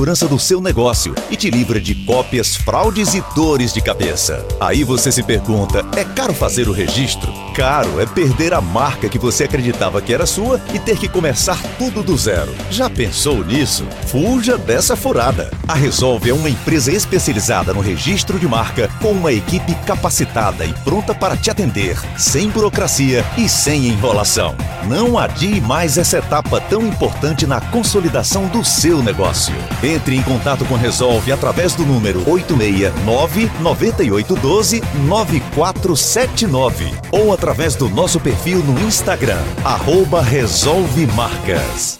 segurança do seu negócio e te livra de cópias, fraudes e dores de cabeça. Aí você se pergunta: é caro fazer o registro? Caro é perder a marca que você acreditava que era sua e ter que começar tudo do zero. Já pensou nisso? Fuja dessa furada. A Resolve é uma empresa especializada no registro de marca com uma equipe capacitada e pronta para te atender, sem burocracia e sem enrolação. Não adie mais essa etapa tão importante na consolidação do seu negócio. Entre em contato com Resolve através do número 869 9812 9479 ou através do nosso perfil no Instagram, arroba Resolve Marcas.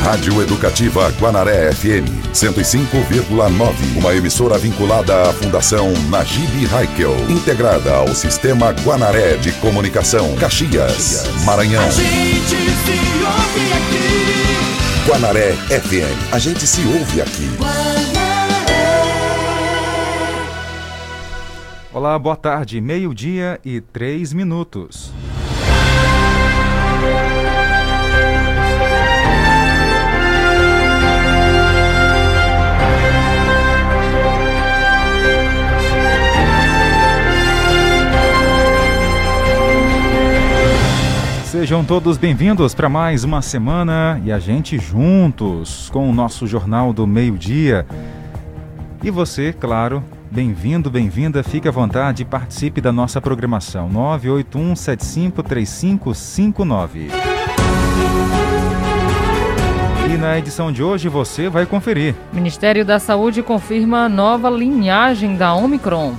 Rádio Educativa Guanaré FM 105,9. Uma emissora vinculada à Fundação Najib Haikel, integrada ao Sistema Guanaré de Comunicação, Caxias, Maranhão. A gente se ouve aqui. Guanaré FM. A gente se ouve aqui. Olá, boa tarde. Meio-dia e três minutos. Sejam todos bem-vindos para mais uma semana e a gente juntos com o nosso Jornal do Meio-Dia. E você, claro, bem-vindo, bem-vinda, fique à vontade e participe da nossa programação 981753559. E na edição de hoje você vai conferir. Ministério da Saúde confirma nova linhagem da Omicron.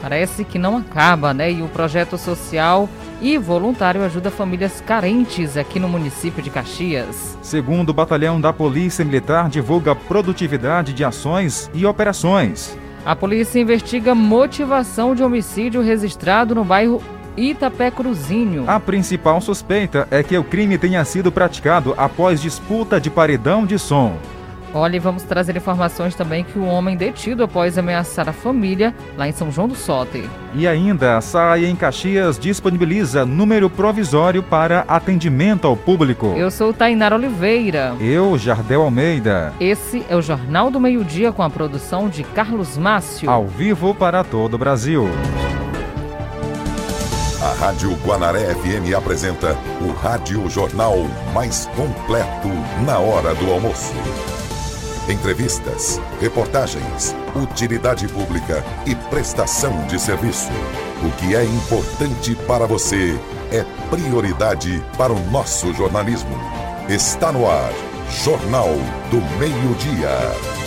Parece que não acaba, né? E o projeto social e voluntário ajuda famílias carentes aqui no município de Caxias. Segundo o Batalhão da Polícia Militar divulga produtividade de ações e operações. A polícia investiga motivação de homicídio registrado no bairro Itapé Cruzinho. A principal suspeita é que o crime tenha sido praticado após disputa de paredão de som. Olha, e vamos trazer informações também que o homem detido após ameaçar a família lá em São João do Soter. E ainda, a SAI em Caxias disponibiliza número provisório para atendimento ao público. Eu sou Tainara Oliveira. Eu, Jardel Almeida. Esse é o Jornal do Meio-Dia com a produção de Carlos Mácio. Ao vivo para todo o Brasil. A Rádio Guanaré FM apresenta o Rádio Jornal mais completo na hora do almoço. Entrevistas, reportagens, utilidade pública e prestação de serviço. O que é importante para você é prioridade para o nosso jornalismo. Está no ar, Jornal do Meio-Dia.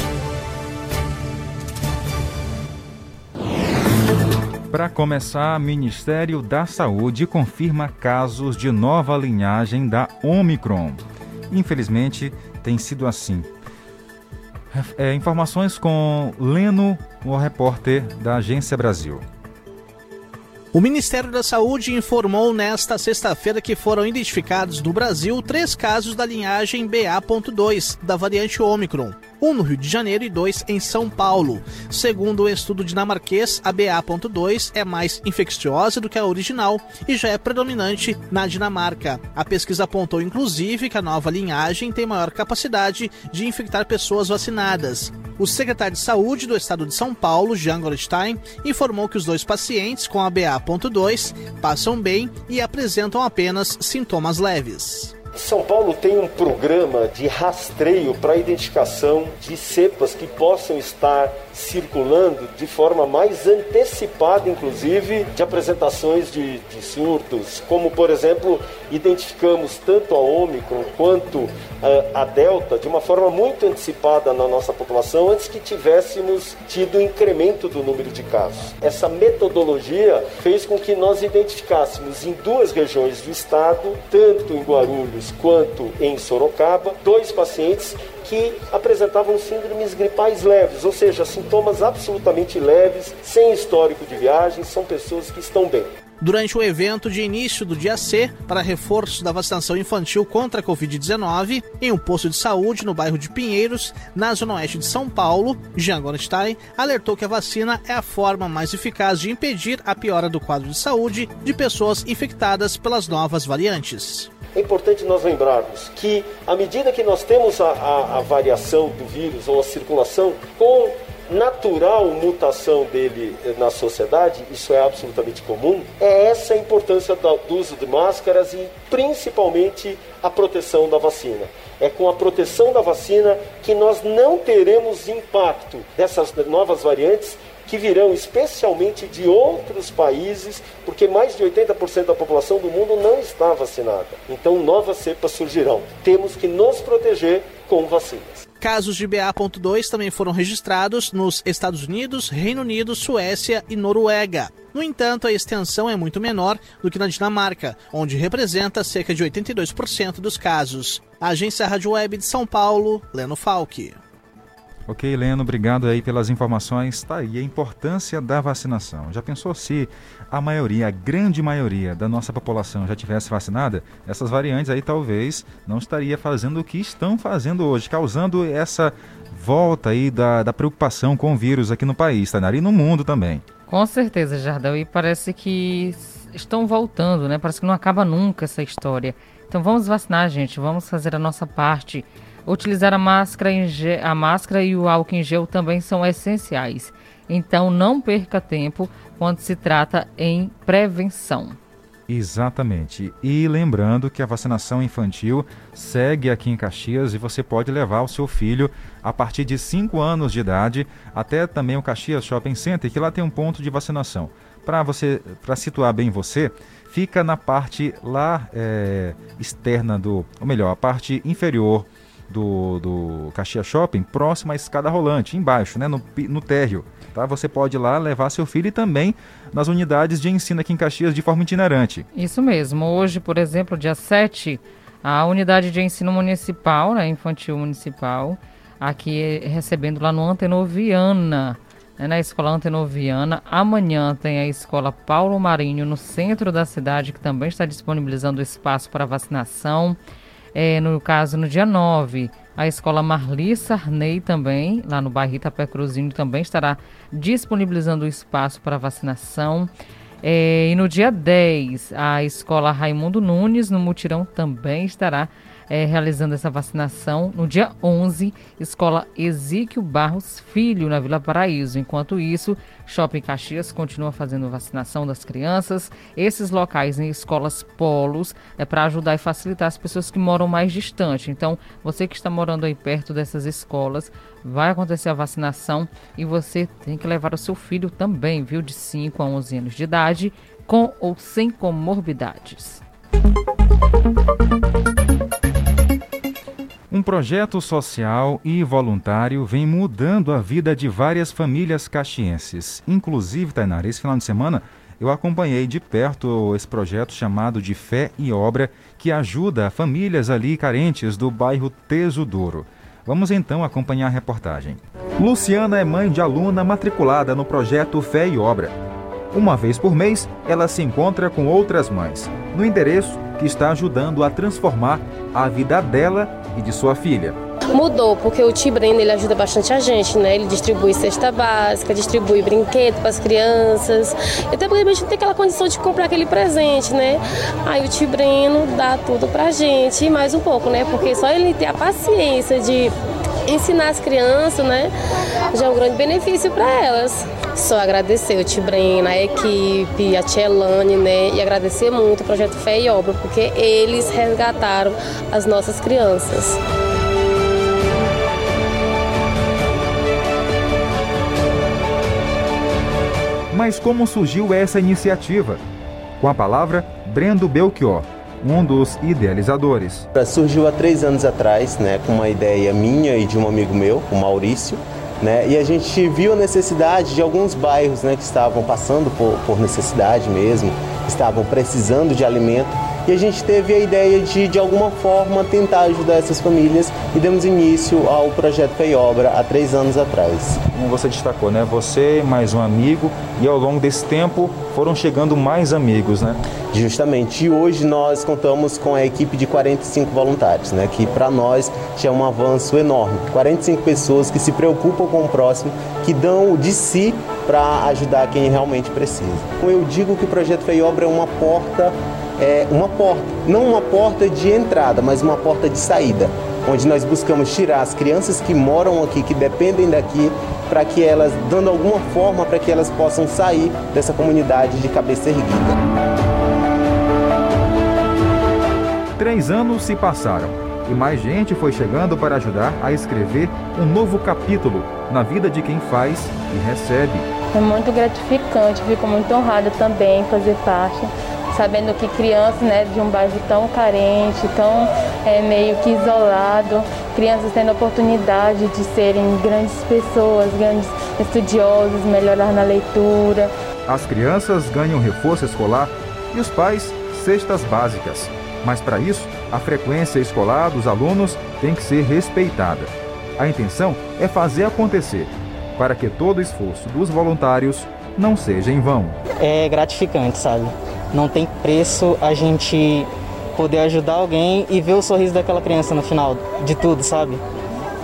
Para começar, Ministério da Saúde confirma casos de nova linhagem da Omicron. Infelizmente, tem sido assim. É, informações com Leno, o repórter da Agência Brasil. O Ministério da Saúde informou nesta sexta-feira que foram identificados no Brasil três casos da linhagem BA.2 da variante Ômicron, um no Rio de Janeiro e dois em São Paulo. Segundo o estudo dinamarquês, a BA.2 é mais infecciosa do que a original e já é predominante na Dinamarca. A pesquisa apontou inclusive que a nova linhagem tem maior capacidade de infectar pessoas vacinadas. O secretário de Saúde do estado de São Paulo, Jean Goldstein, informou que os dois pacientes com a BA.2 passam bem e apresentam apenas sintomas leves. São Paulo tem um programa de rastreio para identificação de cepas que possam estar circulando de forma mais antecipada, inclusive, de apresentações de, de surtos, como, por exemplo, identificamos tanto a Ômicron quanto a, a Delta de uma forma muito antecipada na nossa população antes que tivéssemos tido incremento do número de casos. Essa metodologia fez com que nós identificássemos em duas regiões do estado, tanto em Guarulhos quanto em Sorocaba, dois pacientes que apresentavam síndromes gripais leves, ou seja, sintomas absolutamente leves, sem histórico de viagem, são pessoas que estão bem. Durante o evento de início do dia C para reforço da vacinação infantil contra a Covid-19, em um posto de saúde no bairro de Pinheiros, na zona oeste de São Paulo, Jean Gorenstein alertou que a vacina é a forma mais eficaz de impedir a piora do quadro de saúde de pessoas infectadas pelas novas variantes. É importante nós lembrarmos que, à medida que nós temos a, a, a variação do vírus ou a circulação com natural mutação dele na sociedade, isso é absolutamente comum, é essa a importância do uso de máscaras e principalmente a proteção da vacina. É com a proteção da vacina que nós não teremos impacto dessas novas variantes que virão especialmente de outros países, porque mais de 80% da população do mundo não está vacinada. Então novas cepas surgirão. Temos que nos proteger com vacinas. Casos de BA.2 também foram registrados nos Estados Unidos, Reino Unido, Suécia e Noruega. No entanto, a extensão é muito menor do que na Dinamarca, onde representa cerca de 82% dos casos. Agência Rádio Web de São Paulo, Leno Falck. Ok, Leno, obrigado aí pelas informações. Está aí a importância da vacinação. Já pensou se a maioria, a grande maioria da nossa população já tivesse vacinada? Essas variantes aí talvez não estaria fazendo o que estão fazendo hoje, causando essa volta aí da, da preocupação com o vírus aqui no país, tá? e no mundo também. Com certeza, Jardel, e parece que estão voltando, né? Parece que não acaba nunca essa história. Então vamos vacinar, gente, vamos fazer a nossa parte. Utilizar a máscara, a máscara e o álcool em gel também são essenciais. Então não perca tempo quando se trata em prevenção. Exatamente. E lembrando que a vacinação infantil segue aqui em Caxias e você pode levar o seu filho a partir de 5 anos de idade até também o Caxias Shopping Center, que lá tem um ponto de vacinação. Para você, para situar bem você, fica na parte lá é, externa do, ou melhor, a parte inferior do, do Caxias Shopping, próximo à escada rolante, embaixo, né, no, no térreo. Tá? Você pode ir lá levar seu filho e também nas unidades de ensino aqui em Caxias de forma itinerante. Isso mesmo. Hoje, por exemplo, dia 7, a unidade de ensino municipal, né, infantil municipal, aqui recebendo lá no Antenoviana, né, na escola Antenoviana. Amanhã tem a escola Paulo Marinho, no centro da cidade, que também está disponibilizando espaço para vacinação. É, no caso, no dia 9, a escola Marli Sarney também, lá no bairro Itapé Cruzinho, também estará disponibilizando o espaço para vacinação. É, e no dia 10, a escola Raimundo Nunes, no Mutirão, também estará é, realizando essa vacinação. No dia 11, Escola Exíquio Barros Filho, na Vila Paraíso. Enquanto isso, Shopping Caxias continua fazendo vacinação das crianças. Esses locais em escolas polos é para ajudar e facilitar as pessoas que moram mais distante. Então, você que está morando aí perto dessas escolas, vai acontecer a vacinação e você tem que levar o seu filho também, viu, de 5 a 11 anos de idade, com ou sem comorbidades. Um projeto social e voluntário vem mudando a vida de várias famílias caxienses. Inclusive, Tainara, esse final de semana eu acompanhei de perto esse projeto chamado de Fé e Obra, que ajuda famílias ali carentes do bairro Tesodouro. Vamos então acompanhar a reportagem. Luciana é mãe de aluna matriculada no projeto Fé e Obra. Uma vez por mês, ela se encontra com outras mães, no endereço que está ajudando a transformar a vida dela e de sua filha. Mudou, porque o Tibreno ele ajuda bastante a gente, né? Ele distribui cesta básica, distribui brinquedo para as crianças. Até porque a gente não tem aquela condição de comprar aquele presente, né? Aí o Tibreno dá tudo pra gente e mais um pouco, né? Porque só ele ter a paciência de ensinar as crianças, né? Já é um grande benefício para elas. Só agradecer o Tibrena, a equipe, a Tia Elane, né? E agradecer muito o Projeto Fé e Obra, porque eles resgataram as nossas crianças. Mas como surgiu essa iniciativa? Com a palavra, Brendo Belchior, um dos idealizadores. Surgiu há três anos atrás, né, com uma ideia minha e de um amigo meu, o Maurício, né, e a gente viu a necessidade de alguns bairros né, que estavam passando por, por necessidade mesmo, estavam precisando de alimento e a gente teve a ideia de, de alguma forma, tentar ajudar essas famílias e demos início ao projeto Fei Obra há três anos atrás. Como você destacou, né? Você mais um amigo e ao longo desse tempo foram chegando mais amigos, né? Justamente. E hoje nós contamos com a equipe de 45 voluntários, né? Que para nós já é um avanço enorme. 45 pessoas que se preocupam com o próximo, que dão de si para ajudar quem realmente precisa. Eu digo que o projeto Fei Obra é uma porta é, uma porta, não uma porta de entrada, mas uma porta de saída, onde nós buscamos tirar as crianças que moram aqui, que dependem daqui, para que elas, dando alguma forma, para que elas possam sair dessa comunidade de cabeça erguida. Três anos se passaram e mais gente foi chegando para ajudar a escrever um novo capítulo na vida de quem faz e recebe. É muito gratificante, fico muito honrada também fazer parte, sabendo que crianças né, de um bairro tão carente, tão é, meio que isolado, crianças tendo a oportunidade de serem grandes pessoas, grandes estudiosos, melhorar na leitura. As crianças ganham reforço escolar e os pais cestas básicas. Mas para isso, a frequência escolar dos alunos tem que ser respeitada. A intenção é fazer acontecer, para que todo o esforço dos voluntários não seja em vão. É gratificante, sabe? Não tem preço a gente poder ajudar alguém e ver o sorriso daquela criança no final de tudo, sabe?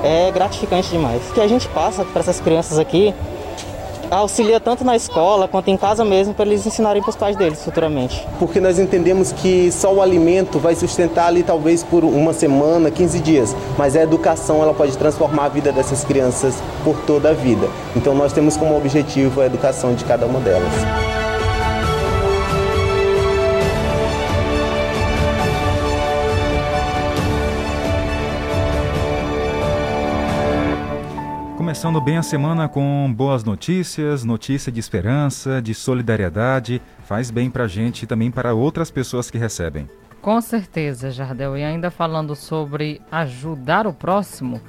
É gratificante demais. O que a gente passa para essas crianças aqui auxilia tanto na escola quanto em casa mesmo para eles ensinarem para os pais deles futuramente. Porque nós entendemos que só o alimento vai sustentar ali talvez por uma semana, 15 dias, mas a educação ela pode transformar a vida dessas crianças por toda a vida. Então nós temos como objetivo a educação de cada uma delas. Começando bem a semana com boas notícias, notícia de esperança, de solidariedade, faz bem para a gente e também para outras pessoas que recebem. Com certeza, Jardel. E ainda falando sobre ajudar o próximo,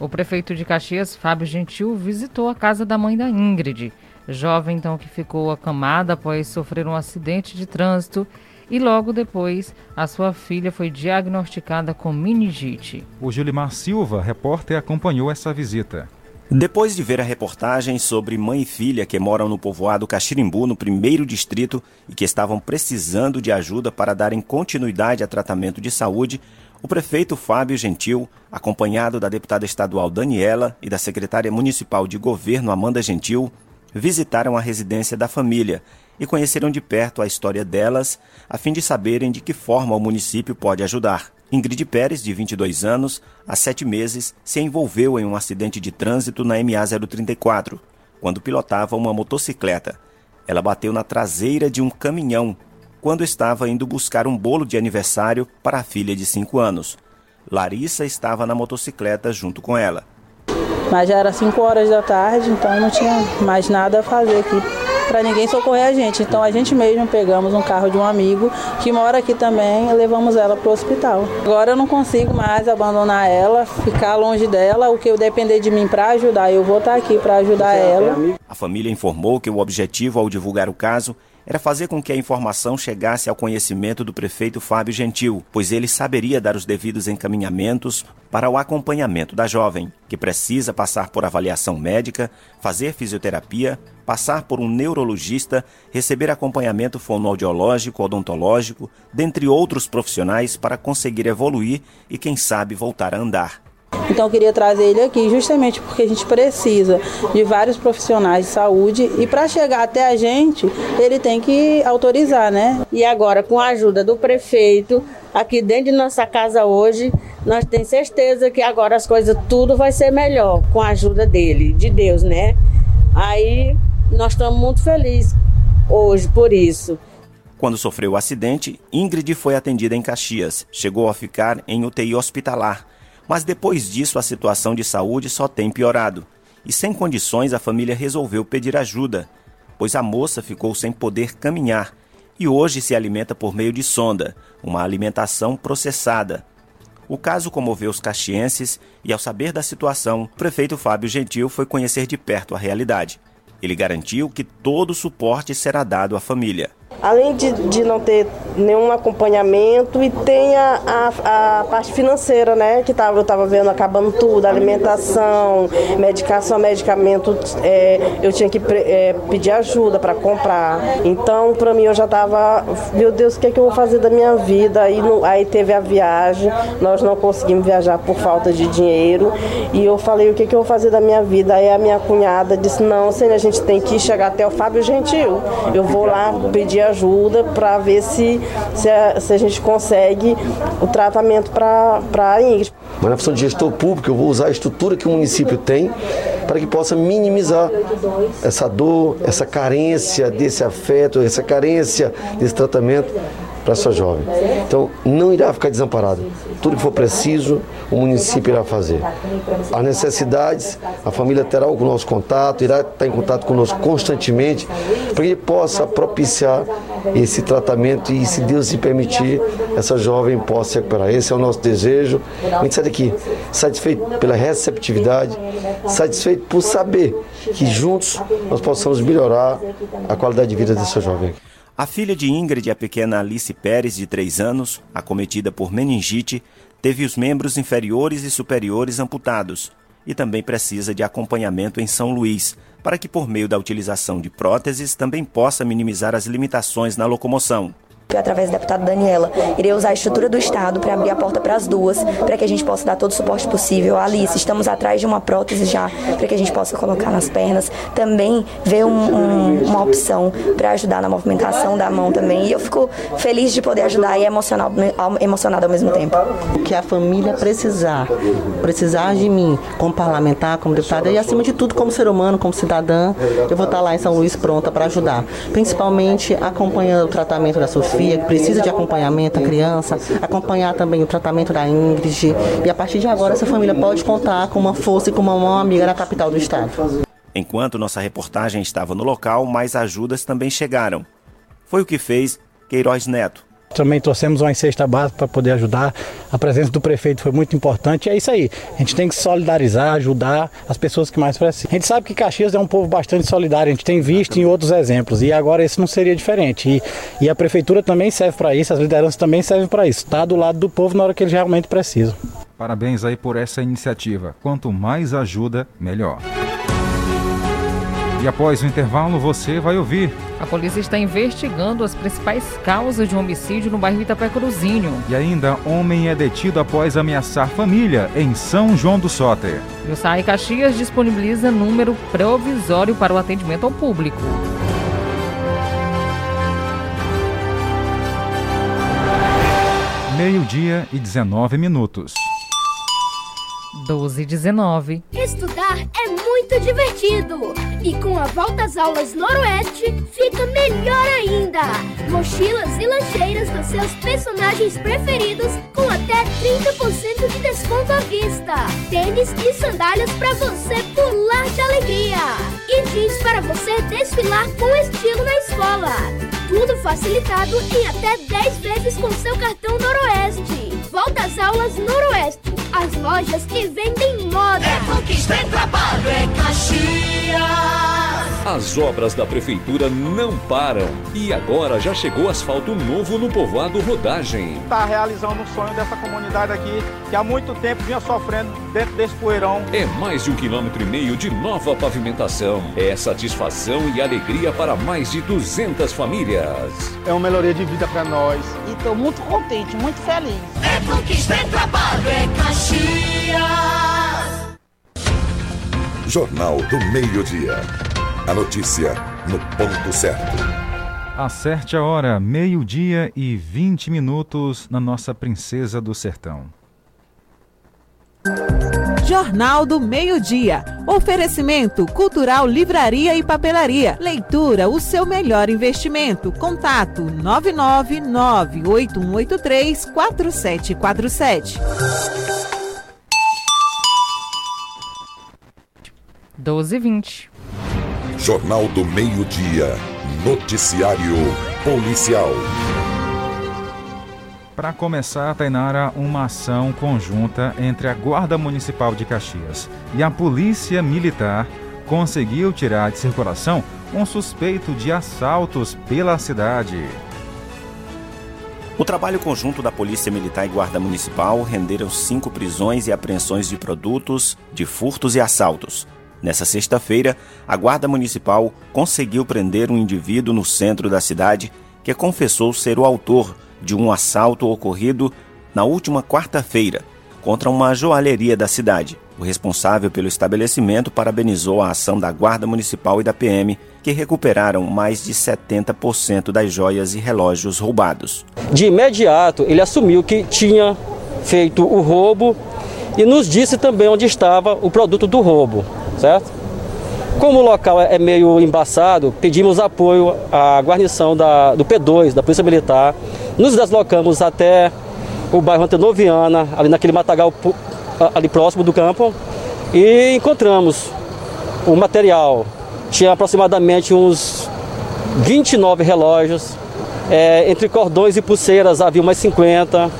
o prefeito de Caxias, Fábio Gentil, visitou a casa da mãe da Ingrid, jovem então que ficou acamada após sofrer um acidente de trânsito e logo depois a sua filha foi diagnosticada com meningite. O Julimar Silva, repórter, acompanhou essa visita. Depois de ver a reportagem sobre mãe e filha que moram no povoado Caxirimbu, no primeiro distrito, e que estavam precisando de ajuda para darem continuidade a tratamento de saúde, o prefeito Fábio Gentil, acompanhado da deputada estadual Daniela e da secretária municipal de governo Amanda Gentil, visitaram a residência da família e conheceram de perto a história delas, a fim de saberem de que forma o município pode ajudar. Ingrid Pérez, de 22 anos, há sete meses, se envolveu em um acidente de trânsito na MA 034, quando pilotava uma motocicleta. Ela bateu na traseira de um caminhão quando estava indo buscar um bolo de aniversário para a filha de 5 anos. Larissa estava na motocicleta junto com ela. Mas já era 5 horas da tarde, então não tinha mais nada a fazer aqui para ninguém socorrer a gente. Então a gente mesmo pegamos um carro de um amigo que mora aqui também e levamos ela para o hospital. Agora eu não consigo mais abandonar ela, ficar longe dela. O que eu depender de mim para ajudar, eu vou estar tá aqui para ajudar ela. A família informou que o objetivo ao divulgar o caso era fazer com que a informação chegasse ao conhecimento do prefeito Fábio Gentil, pois ele saberia dar os devidos encaminhamentos para o acompanhamento da jovem, que precisa passar por avaliação médica, fazer fisioterapia, passar por um neurologista, receber acompanhamento fonoaudiológico, odontológico, dentre outros profissionais para conseguir evoluir e, quem sabe, voltar a andar. Então eu queria trazer ele aqui justamente porque a gente precisa de vários profissionais de saúde e para chegar até a gente, ele tem que autorizar, né? E agora com a ajuda do prefeito, aqui dentro de nossa casa hoje, nós temos certeza que agora as coisas tudo vai ser melhor com a ajuda dele, de Deus, né? Aí nós estamos muito felizes hoje por isso. Quando sofreu o acidente, Ingrid foi atendida em Caxias. Chegou a ficar em UTI hospitalar. Mas depois disso, a situação de saúde só tem piorado. E sem condições, a família resolveu pedir ajuda, pois a moça ficou sem poder caminhar e hoje se alimenta por meio de sonda, uma alimentação processada. O caso comoveu os caxienses e, ao saber da situação, o prefeito Fábio Gentil foi conhecer de perto a realidade. Ele garantiu que todo o suporte será dado à família. Além de, de não ter nenhum acompanhamento e tem a, a, a parte financeira, né? Que tava, eu estava vendo acabando tudo, alimentação, medicação, medicamento, é, eu tinha que é, pedir ajuda para comprar. Então, para mim, eu já estava, meu Deus, o que é que eu vou fazer da minha vida? Aí, no, aí teve a viagem, nós não conseguimos viajar por falta de dinheiro. E eu falei, o que é que eu vou fazer da minha vida? Aí a minha cunhada disse, não, Senhor, a gente tem que chegar até o Fábio Gentil. Eu vou lá pedir ajuda para ver se, se a, se, a, gente consegue o tratamento para a Ingrid. Mas na função de gestor público, eu vou usar a estrutura que o município tem para que possa minimizar essa dor, essa carência desse afeto, essa carência desse tratamento para essa jovem. Então, não irá ficar desamparado. Tudo que for preciso, o município irá fazer. As necessidades, a família terá o nosso contato, irá estar em contato conosco constantemente, para que ele possa propiciar esse tratamento e, se Deus se permitir, essa jovem possa recuperar. Esse é o nosso desejo. A gente sai daqui satisfeito pela receptividade, satisfeito por saber que juntos nós possamos melhorar a qualidade de vida dessa jovem. A filha de Ingrid, a pequena Alice Pérez, de 3 anos, acometida por meningite, teve os membros inferiores e superiores amputados e também precisa de acompanhamento em São Luís, para que, por meio da utilização de próteses, também possa minimizar as limitações na locomoção através da deputada Daniela, irei usar a estrutura do Estado para abrir a porta para as duas, para que a gente possa dar todo o suporte possível. Alice, estamos atrás de uma prótese já, para que a gente possa colocar nas pernas. Também ver um, um, uma opção para ajudar na movimentação da mão também. E eu fico feliz de poder ajudar e emocionada ao mesmo tempo. O que a família precisar, precisar de mim como parlamentar, como deputada e acima de tudo como ser humano, como cidadã, eu vou estar lá em São Luís pronta para ajudar. Principalmente acompanhando o tratamento da Que precisa de acompanhamento, a criança, acompanhar também o tratamento da Ingrid. E a partir de agora, essa família pode contar com uma força e com uma mão amiga na capital do estado. Enquanto nossa reportagem estava no local, mais ajudas também chegaram. Foi o que fez Queiroz Neto, também trouxemos uma cesta básica para poder ajudar. A presença do prefeito foi muito importante. E é isso aí. A gente tem que solidarizar, ajudar as pessoas que mais precisam. A gente sabe que Caxias é um povo bastante solidário. A gente tem visto em outros exemplos. E agora esse não seria diferente. E, e a prefeitura também serve para isso, as lideranças também servem para isso. Está do lado do povo na hora que eles realmente precisam. Parabéns aí por essa iniciativa. Quanto mais ajuda, melhor. E após o intervalo, você vai ouvir. A polícia está investigando as principais causas de um homicídio no bairro Itapé Cruzinho. E ainda, homem é detido após ameaçar família em São João do Soter. E o SAI Caxias disponibiliza número provisório para o atendimento ao público. Meio-dia e 19 minutos. 12 e 19. Estudar é muito divertido. E com a volta às aulas Noroeste, fica melhor ainda. Mochilas e lancheiras dos seus personagens preferidos com até 30% de desconto à vista. Tênis e sandálias para você pular de alegria. E jeans para você desfilar com estilo na escola. Tudo facilitado em até 10 vezes com seu cartão Noroeste. Volta às aulas Noroeste as lojas que vendem moda. É conquista, é trabalho, é Caxias. As obras da prefeitura não param e agora já chegou asfalto novo no povoado Rodagem. Está realizando um sonho dessa comunidade aqui que há muito tempo vinha sofrendo dentro desse poeirão. É mais de um quilômetro e meio de nova pavimentação. É satisfação e alegria para mais de 200 famílias. É uma melhoria de vida para nós. E estou muito contente, muito feliz. É conquista, é trabalho, é Caxias. Jornal do Meio-Dia. A notícia no ponto certo. Acerte a hora, meio-dia e 20 minutos na nossa Princesa do Sertão. Jornal do Meio-Dia. Oferecimento Cultural Livraria e Papelaria. Leitura, o seu melhor investimento. Contato 999-8183-4747. 12 e 20. Jornal do Meio-Dia. Noticiário Policial. Para começar, Tainara, uma ação conjunta entre a Guarda Municipal de Caxias e a Polícia Militar conseguiu tirar de circulação um suspeito de assaltos pela cidade. O trabalho conjunto da Polícia Militar e Guarda Municipal renderam cinco prisões e apreensões de produtos, de furtos e assaltos. Nessa sexta-feira, a Guarda Municipal conseguiu prender um indivíduo no centro da cidade que confessou ser o autor de um assalto ocorrido na última quarta-feira contra uma joalheria da cidade. O responsável pelo estabelecimento parabenizou a ação da Guarda Municipal e da PM, que recuperaram mais de 70% das joias e relógios roubados. De imediato, ele assumiu que tinha feito o roubo e nos disse também onde estava o produto do roubo, certo? Como o local é meio embaçado, pedimos apoio à guarnição da, do P2, da Polícia Militar. Nos deslocamos até o bairro Antenoviana, ali naquele matagal ali próximo do campo, e encontramos o material. Tinha aproximadamente uns 29 relógios, é, entre cordões e pulseiras havia umas 50.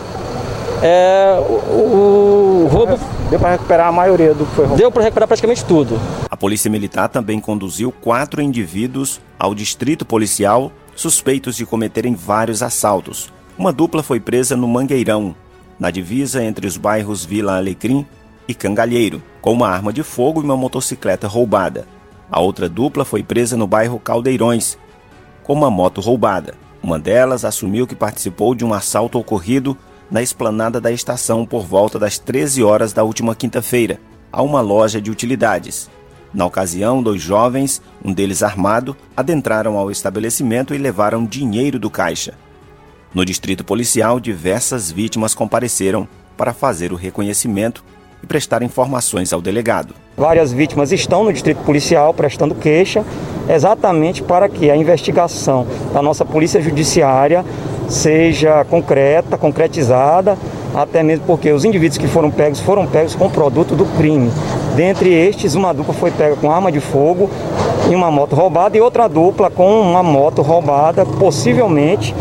É, o, o roubo Deu para recuperar a maioria do que foi roubado? Deu para recuperar praticamente tudo. A Polícia Militar também conduziu quatro indivíduos ao distrito policial suspeitos de cometerem vários assaltos. Uma dupla foi presa no Mangueirão, na divisa entre os bairros Vila Alecrim e Cangalheiro, com uma arma de fogo e uma motocicleta roubada. A outra dupla foi presa no bairro Caldeirões, com uma moto roubada. Uma delas assumiu que participou de um assalto ocorrido na esplanada da estação por volta das 13 horas da última quinta-feira, a uma loja de utilidades. Na ocasião, dois jovens, um deles armado, adentraram ao estabelecimento e levaram dinheiro do caixa. No distrito policial, diversas vítimas compareceram para fazer o reconhecimento e prestar informações ao delegado. Várias vítimas estão no distrito policial prestando queixa, exatamente para que a investigação da nossa polícia judiciária seja concreta, concretizada, até mesmo porque os indivíduos que foram pegos foram pegos com produto do crime. Dentre estes, uma dupla foi pega com arma de fogo e uma moto roubada e outra dupla com uma moto roubada, possivelmente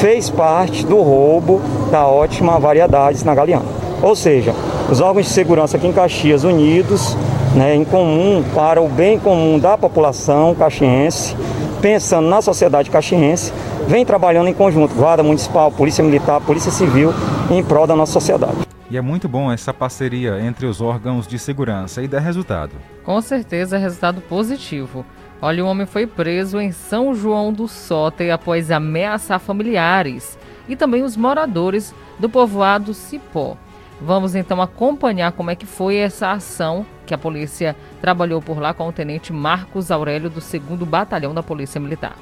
fez parte do roubo da ótima variedades na Galeana. Ou seja, os órgãos de segurança aqui em Caxias unidos, né, em comum para o bem comum da população caxiense, pensando na sociedade caxiense, vem trabalhando em conjunto, Guarda Municipal, Polícia Militar, Polícia Civil, em prol da nossa sociedade. E é muito bom essa parceria entre os órgãos de segurança e dá resultado. Com certeza, resultado positivo. Olha, o homem foi preso em São João do Soter após ameaçar familiares e também os moradores do povoado Cipó. Vamos então acompanhar como é que foi essa ação que a polícia trabalhou por lá com o tenente Marcos Aurélio do 2 Batalhão da Polícia Militar.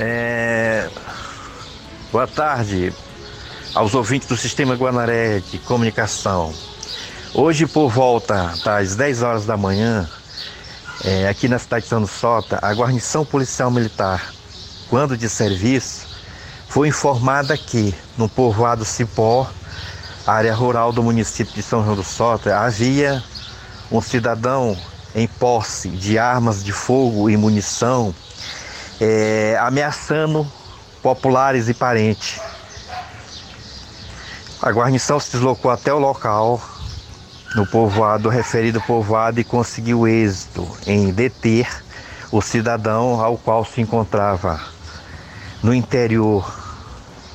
É... Boa tarde aos ouvintes do Sistema Guanaré de Comunicação. Hoje, por volta das 10 horas da manhã, é, aqui na cidade de São Sota, a guarnição policial militar, quando de serviço, foi informada que no povoado Cipó, área rural do município de São João do Sota, havia um cidadão em posse de armas de fogo e munição é, ameaçando populares e parentes. A guarnição se deslocou até o local, no povoado, referido povoado, e conseguiu êxito em deter o cidadão ao qual se encontrava no interior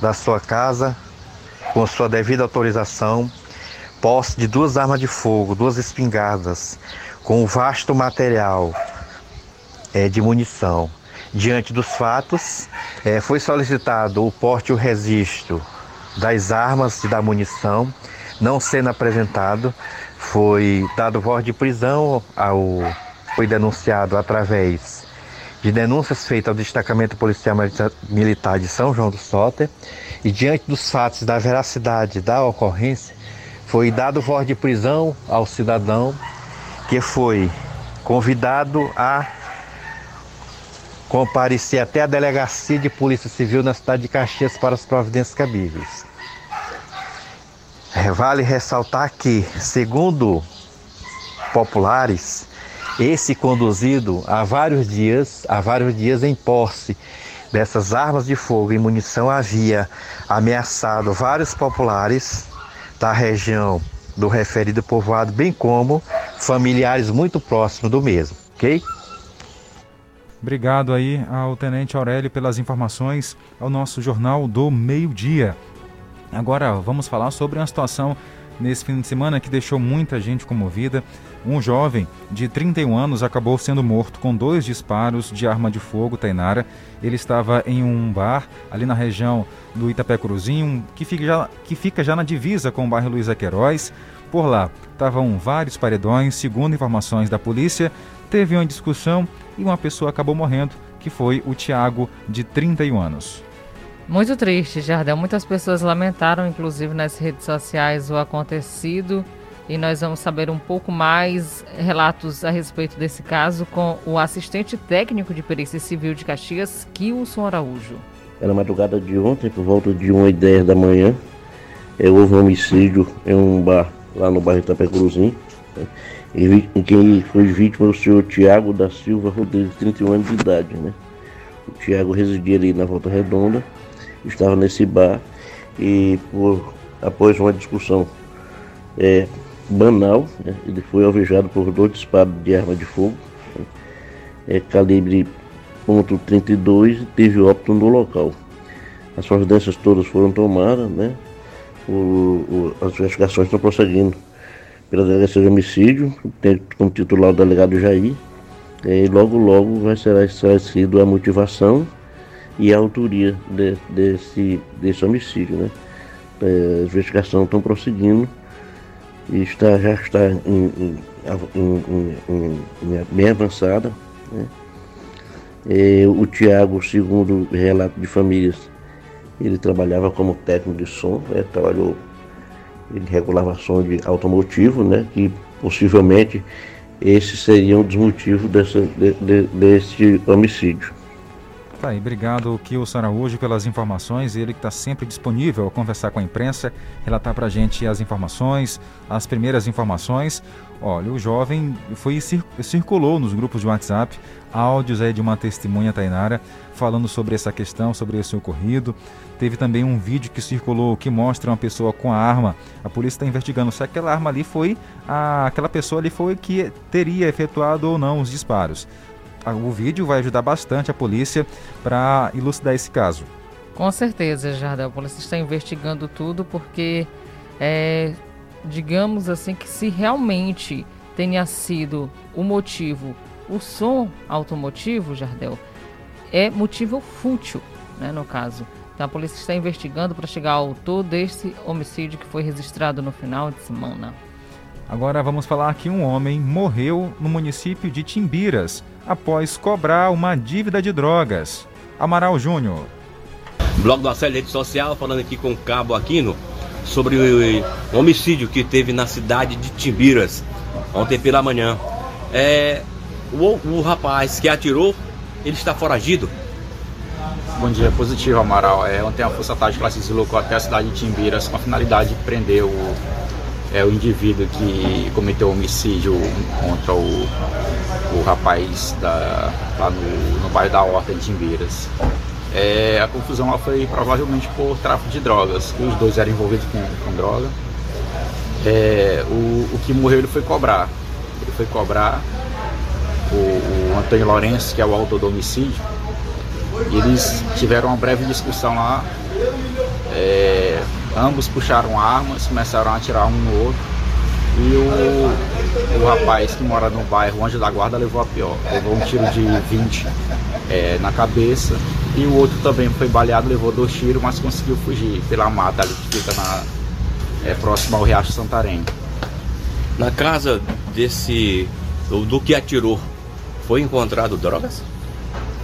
da sua casa, com sua devida autorização, posse de duas armas de fogo, duas espingardas, com vasto material é, de munição. Diante dos fatos, é, foi solicitado o porte e o registro das armas e da munição, não sendo apresentado, foi dado voz de prisão ao foi denunciado através de denúncias feitas ao destacamento policial militar de São João do Soter e diante dos fatos da veracidade da ocorrência foi dado voz de prisão ao cidadão que foi convidado a comparecer até a delegacia de Polícia Civil na cidade de Caxias para as providências cabíveis. Vale ressaltar que, segundo populares, esse conduzido há vários dias, há vários dias em posse dessas armas de fogo e munição havia ameaçado vários populares da região do referido povoado, bem como familiares muito próximos do mesmo, ok? Obrigado aí ao Tenente Aurélio pelas informações ao nosso Jornal do Meio-Dia. Agora vamos falar sobre uma situação nesse fim de semana que deixou muita gente comovida. Um jovem de 31 anos acabou sendo morto com dois disparos de arma de fogo, Tainara. Ele estava em um bar ali na região do Itapé Cruzinho, que fica já, que fica já na divisa com o bairro Luiz Queiroz. Por lá estavam vários paredões, segundo informações da polícia, teve uma discussão e uma pessoa acabou morrendo, que foi o Tiago, de 31 anos. Muito triste, Jardel. Muitas pessoas lamentaram, inclusive nas redes sociais, o acontecido. E nós vamos saber um pouco mais relatos a respeito desse caso com o assistente técnico de perícia civil de Caxias, Kilson Araújo. Era madrugada de ontem, por volta de 1h10 da manhã, é, houve um homicídio em um bar lá no bairro Itapecuruzim. Né, e quem foi vítima o senhor Tiago da Silva Rodrigues, 31 anos de idade. Né? O Tiago residia ali na Volta Redonda, estava nesse bar e por, após uma discussão é, banal, né? ele foi alvejado por dois disparos de arma de fogo, é, calibre .32 e teve óbito no local. As providências todas foram tomadas, né? O, o, as investigações estão prosseguindo pela Delegacia de Homicídio, tem como titular o delegado Jair, e logo logo vai ser esclarecido a motivação e a autoria de, desse, desse homicídio. Né? É, as investigações estão prosseguindo e está, já está em, em, em, bem avançada. Né? É, o Tiago, segundo relato de famílias, ele trabalhava como técnico de som, né? trabalhou, ele regulava som de automotivo, né? que possivelmente esse seria um dos motivos dessa, de, de, desse homicídio. Tá aí, obrigado Kilson Araújo pelas informações, ele que está sempre disponível a conversar com a imprensa, relatar para a gente as informações, as primeiras informações. Olha, o jovem foi circulou nos grupos de WhatsApp áudios aí de uma testemunha Tainara falando sobre essa questão, sobre esse ocorrido. Teve também um vídeo que circulou que mostra uma pessoa com a arma. A polícia está investigando se aquela arma ali foi a, aquela pessoa ali foi que teria efetuado ou não os disparos o vídeo vai ajudar bastante a polícia para elucidar esse caso. Com certeza, Jardel. A polícia está investigando tudo porque, é, digamos assim, que se realmente tenha sido o motivo, o som automotivo, Jardel, é motivo fútil, né, no caso. Então a polícia está investigando para chegar ao autor desse homicídio que foi registrado no final de semana. Agora vamos falar que um homem morreu no município de Timbiras após cobrar uma dívida de drogas. Amaral Júnior. Blog do Acélio Rede Social, falando aqui com o Cabo Aquino sobre o homicídio que teve na cidade de Timbiras ontem pela manhã. É, o, o rapaz que atirou, ele está foragido. Bom dia, positivo, Amaral. É, ontem a Força Tática se deslocou até a cidade de Timbiras com a finalidade de prender o é o indivíduo que cometeu homicídio contra o, o rapaz da, lá no, no bairro da Horta de Timbeiras. É, a confusão foi provavelmente por tráfico de drogas, os dois eram envolvidos com, com droga. É, o, o que morreu ele foi cobrar. Ele foi cobrar o, o Antônio Lourenço, que é o autor do homicídio, e eles tiveram uma breve discussão lá. É, Ambos puxaram armas, começaram a atirar um no outro. E o, o rapaz que mora no bairro Anjo da Guarda levou a pior. Levou um tiro de 20 é, na cabeça. E o outro também foi baleado, levou dois tiros, mas conseguiu fugir pela mata ali que fica na, é, próximo ao Riacho Santarém. Na casa desse. do, do que atirou, foi encontrado drogas?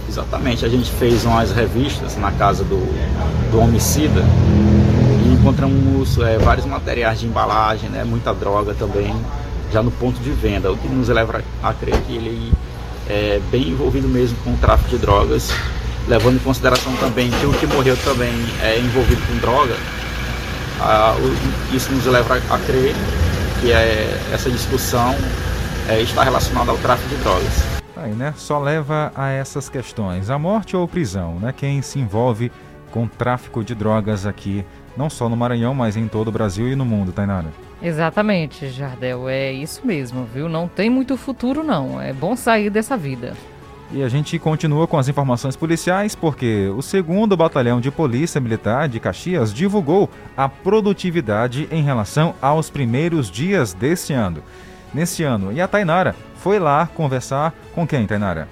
Exatamente, a gente fez umas revistas na casa do, do homicida encontramos é, vários materiais de embalagem, né, muita droga também, já no ponto de venda, o que nos leva a crer que ele é bem envolvido mesmo com o tráfico de drogas, levando em consideração também que o que morreu também é envolvido com droga, ah, isso nos leva a crer que é, essa discussão é, está relacionada ao tráfico de drogas. Aí, né? Só leva a essas questões, a morte ou prisão, né? Quem se envolve com tráfico de drogas aqui não só no Maranhão, mas em todo o Brasil e no mundo, Tainara. Exatamente, Jardel, é isso mesmo, viu? Não tem muito futuro não, é bom sair dessa vida. E a gente continua com as informações policiais porque o segundo Batalhão de Polícia Militar de Caxias divulgou a produtividade em relação aos primeiros dias deste ano. Neste ano, e a Tainara foi lá conversar com quem, Tainara?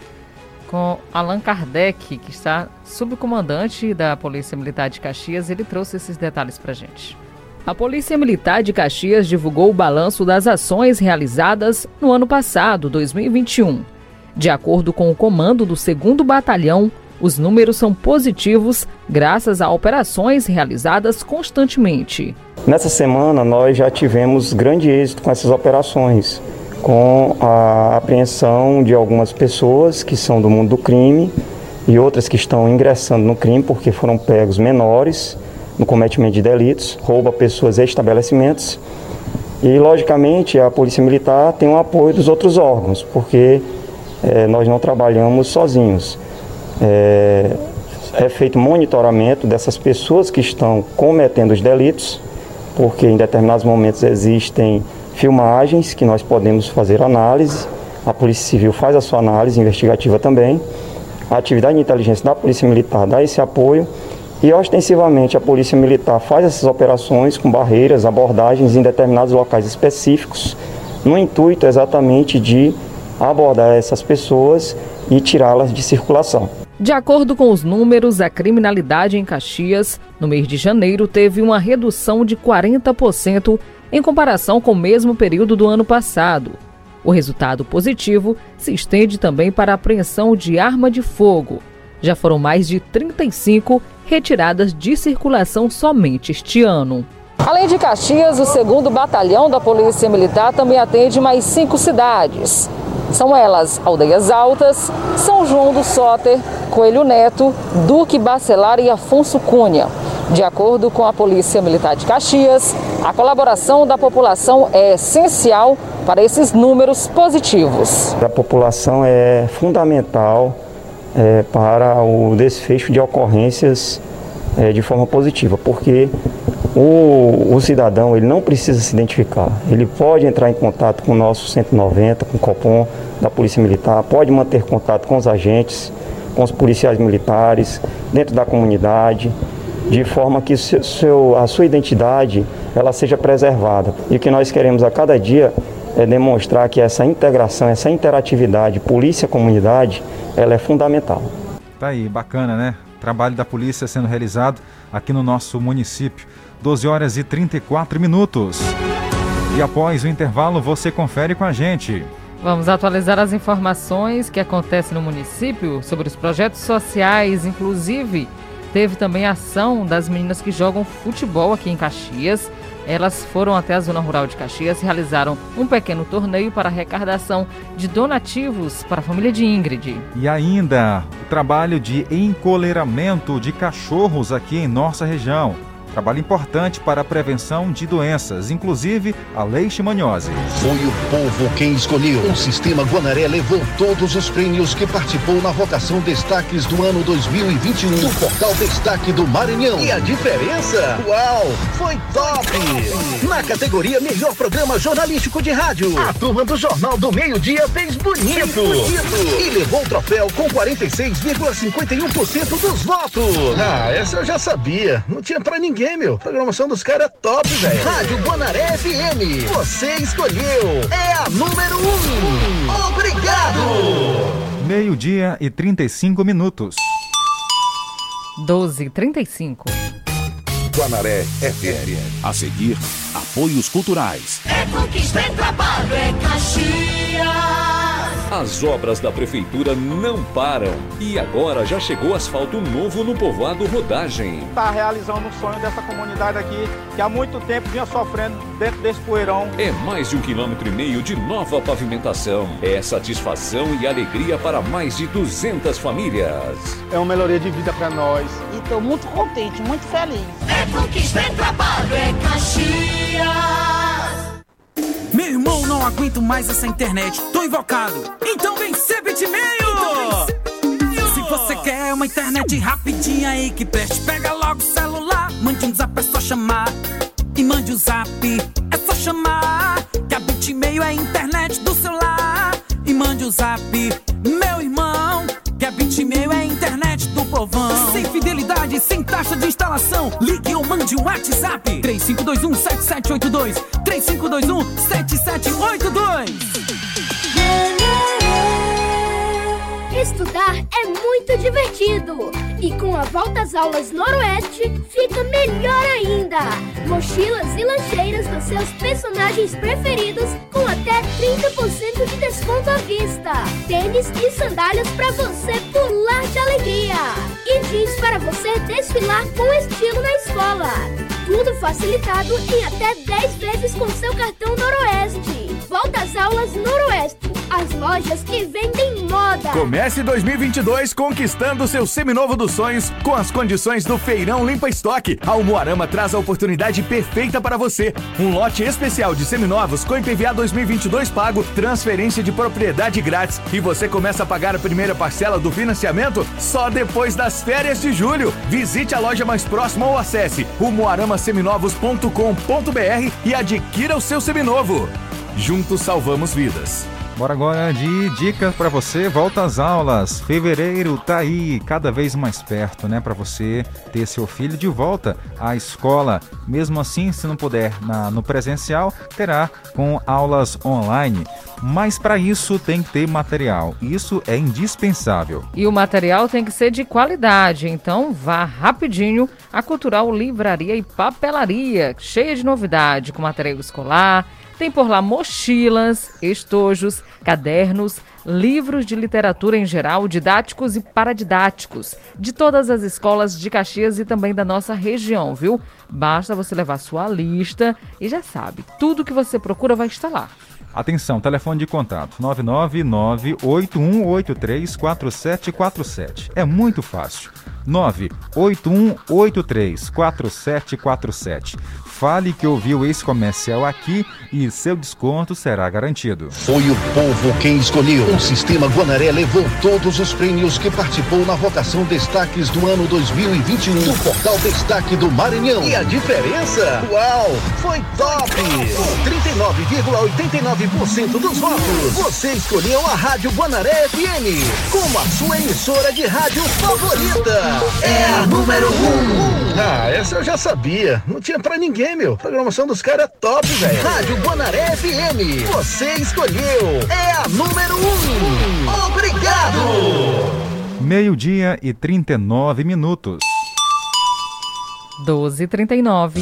Com Allan Kardec, que está subcomandante da Polícia Militar de Caxias. Ele trouxe esses detalhes para gente. A Polícia Militar de Caxias divulgou o balanço das ações realizadas no ano passado, 2021. De acordo com o comando do 2 Batalhão, os números são positivos graças a operações realizadas constantemente. Nessa semana, nós já tivemos grande êxito com essas operações, com a apreensão de algumas pessoas que são do mundo do crime e outras que estão ingressando no crime porque foram pegos menores no cometimento de delitos, rouba pessoas e estabelecimentos. E, logicamente, a Polícia Militar tem o apoio dos outros órgãos, porque é, nós não trabalhamos sozinhos. É, é feito monitoramento dessas pessoas que estão cometendo os delitos, porque em determinados momentos existem filmagens que nós podemos fazer análise, a Polícia Civil faz a sua análise investigativa também, a atividade de inteligência da Polícia Militar dá esse apoio. E ostensivamente a Polícia Militar faz essas operações com barreiras, abordagens em determinados locais específicos, no intuito exatamente de abordar essas pessoas e tirá-las de circulação. De acordo com os números, a criminalidade em Caxias, no mês de janeiro, teve uma redução de 40% em comparação com o mesmo período do ano passado. O resultado positivo se estende também para a apreensão de arma de fogo. Já foram mais de 35 retiradas de circulação somente este ano. Além de Caxias, o 2 Batalhão da Polícia Militar também atende mais cinco cidades. São elas Aldeias Altas, São João do Soter, Coelho Neto, Duque Bacelar e Afonso Cunha. De acordo com a Polícia Militar de Caxias, a colaboração da população é essencial para esses números positivos. A população é fundamental é, para o desfecho de ocorrências é, de forma positiva, porque o, o, cidadão ele não precisa se identificar, ele pode entrar em contato com o nosso 190, com o COPOM da Polícia Militar, pode manter contato com os agentes, com os policiais militares, dentro da comunidade, de forma que seu, a sua identidade ela seja preservada. E o que nós queremos a cada dia é demonstrar que essa integração, essa interatividade polícia-comunidade, ela é fundamental. Tá aí, bacana, né? Trabalho da polícia sendo realizado aqui no nosso município. 12 horas e 34 minutos. E após o intervalo, você confere com a gente. Vamos atualizar as informações que acontecem no município sobre os projetos sociais, inclusive teve também a ação das meninas que jogam futebol aqui em Caxias. Elas foram até a zona rural de Caxias e realizaram um pequeno torneio para arrecadação de donativos para a família de Ingrid. E ainda o trabalho de encoleiramento de cachorros aqui em nossa região. Trabalho importante para a prevenção de doenças, inclusive a leishmaniose. Foi o povo quem escolheu. O Sistema Guanaré levou todos os prêmios que participou na votação Destaques do ano 2021 do Portal Destaque do Maranhão. E a diferença? Uau! Foi top! Na categoria Melhor Programa Jornalístico de Rádio, a turma do Jornal do Meio Dia fez bonito. Fez bonito. E levou o troféu com 46,51% dos votos. Ah, essa eu já sabia. Não tinha pra ninguém ninguém, meu. A programação dos caras é top, velho. Rádio Guanaré FM. Você escolheu. É a número um. Obrigado. Meio-dia e 35 minutos. 12 35 Guanaré FM. A seguir, apoios culturais. É conquista, é trabalho, é Caxias. As obras da prefeitura não param. E agora já chegou asfalto novo no povoado Rodagem. Está realizando um sonho dessa comunidade aqui, que há muito tempo vinha sofrendo dentro desse poeirão. É mais de um quilômetro e meio de nova pavimentação. É satisfação e alegria para mais de 200 famílias. É uma melhoria de vida para nós. E estou muito contente, muito feliz. É conquista, é trabalho, é Caxias. Meu irmão, não aguento mais essa internet. Tô invocado. Então vem ser bitmail! Então Se você quer uma internet rapidinha aí que preste, pega logo o celular. Mande um zap, é só chamar. E mande o um zap, é só chamar. Que a bitmail é a internet do celular. E mande o um zap, meu irmão. Que a bitmail é a internet povão. Sem fidelidade, sem taxa de instalação. Ligue ou mande um WhatsApp. 3521 7782. 3521 7782. Estudar é muito divertido. E com a volta às aulas Noroeste, fica melhor ainda. Mochilas e lancheiras dos seus personagens preferidos com até 30% de desconto à vista. Tênis e sandálias para você pular de alegria. E jeans para você desfilar com estilo na escola. Tudo facilitado em até 10 vezes com seu cartão Noroeste. Volta às aulas Noroeste, as lojas que vendem moda. Comece 2022 conquistando seu seminovo dos sonhos com as condições do Feirão Limpa Estoque. A Umuarama traz a oportunidade perfeita para você. Um lote especial de seminovos com IPVA 2022 pago, transferência de propriedade grátis e você começa a pagar a primeira parcela do financiamento só depois das férias de julho. Visite a loja mais próxima ou acesse umuaramaseminovos.com.br e adquira o seu seminovo. Juntos salvamos vidas. Bora agora de dicas para você. Volta às aulas. Fevereiro tá aí, cada vez mais perto, né? Para você ter seu filho de volta à escola. Mesmo assim, se não puder na, no presencial, terá com aulas online. Mas para isso tem que ter material. Isso é indispensável. E o material tem que ser de qualidade. Então vá rapidinho à Cultural Livraria e Papelaria, cheia de novidade, com material escolar tem por lá mochilas, estojos, cadernos, livros de literatura em geral, didáticos e paradidáticos, de todas as escolas de Caxias e também da nossa região, viu? Basta você levar sua lista e já sabe, tudo que você procura vai estar lá. Atenção, telefone de contato 999-8183-4747. É muito fácil. 981834747. Fale que ouviu esse comercial aqui e seu desconto será garantido. Foi o povo quem escolheu. O Sistema Guanaré levou todos os prêmios que participou na votação Destaques do ano 2021 do Portal Destaque do Maranhão. E a diferença? Uau! Foi top! Com 39,89% dos votos, você escolheu a Rádio Guanaré FM como a sua emissora de rádio favorita. É a número 1. Um. Ah, essa eu já sabia. Não tinha pra ninguém, meu. A programação dos caras é top, velho. Rádio Guanaré FM. Você escolheu. É a número 1. Um. Obrigado. Meio-dia e 39 minutos. 12h39.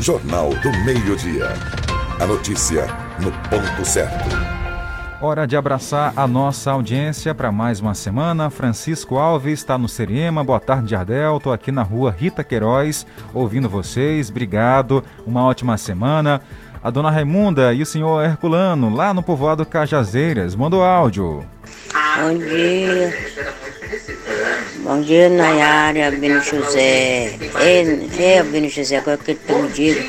Jornal do Meio-Dia. A notícia no ponto certo. Hora de abraçar a nossa audiência para mais uma semana. Francisco Alves está no Seriema. Boa tarde, Jardel. Estou aqui na rua Rita Queiroz, ouvindo vocês. Obrigado. Uma ótima semana. A dona Raimunda e o senhor Herculano, lá no povoado Cajazeiras, mandou áudio. Bom dia. Bom dia, Nayara, Albino José. É, é Albino José, agora que tu me diga.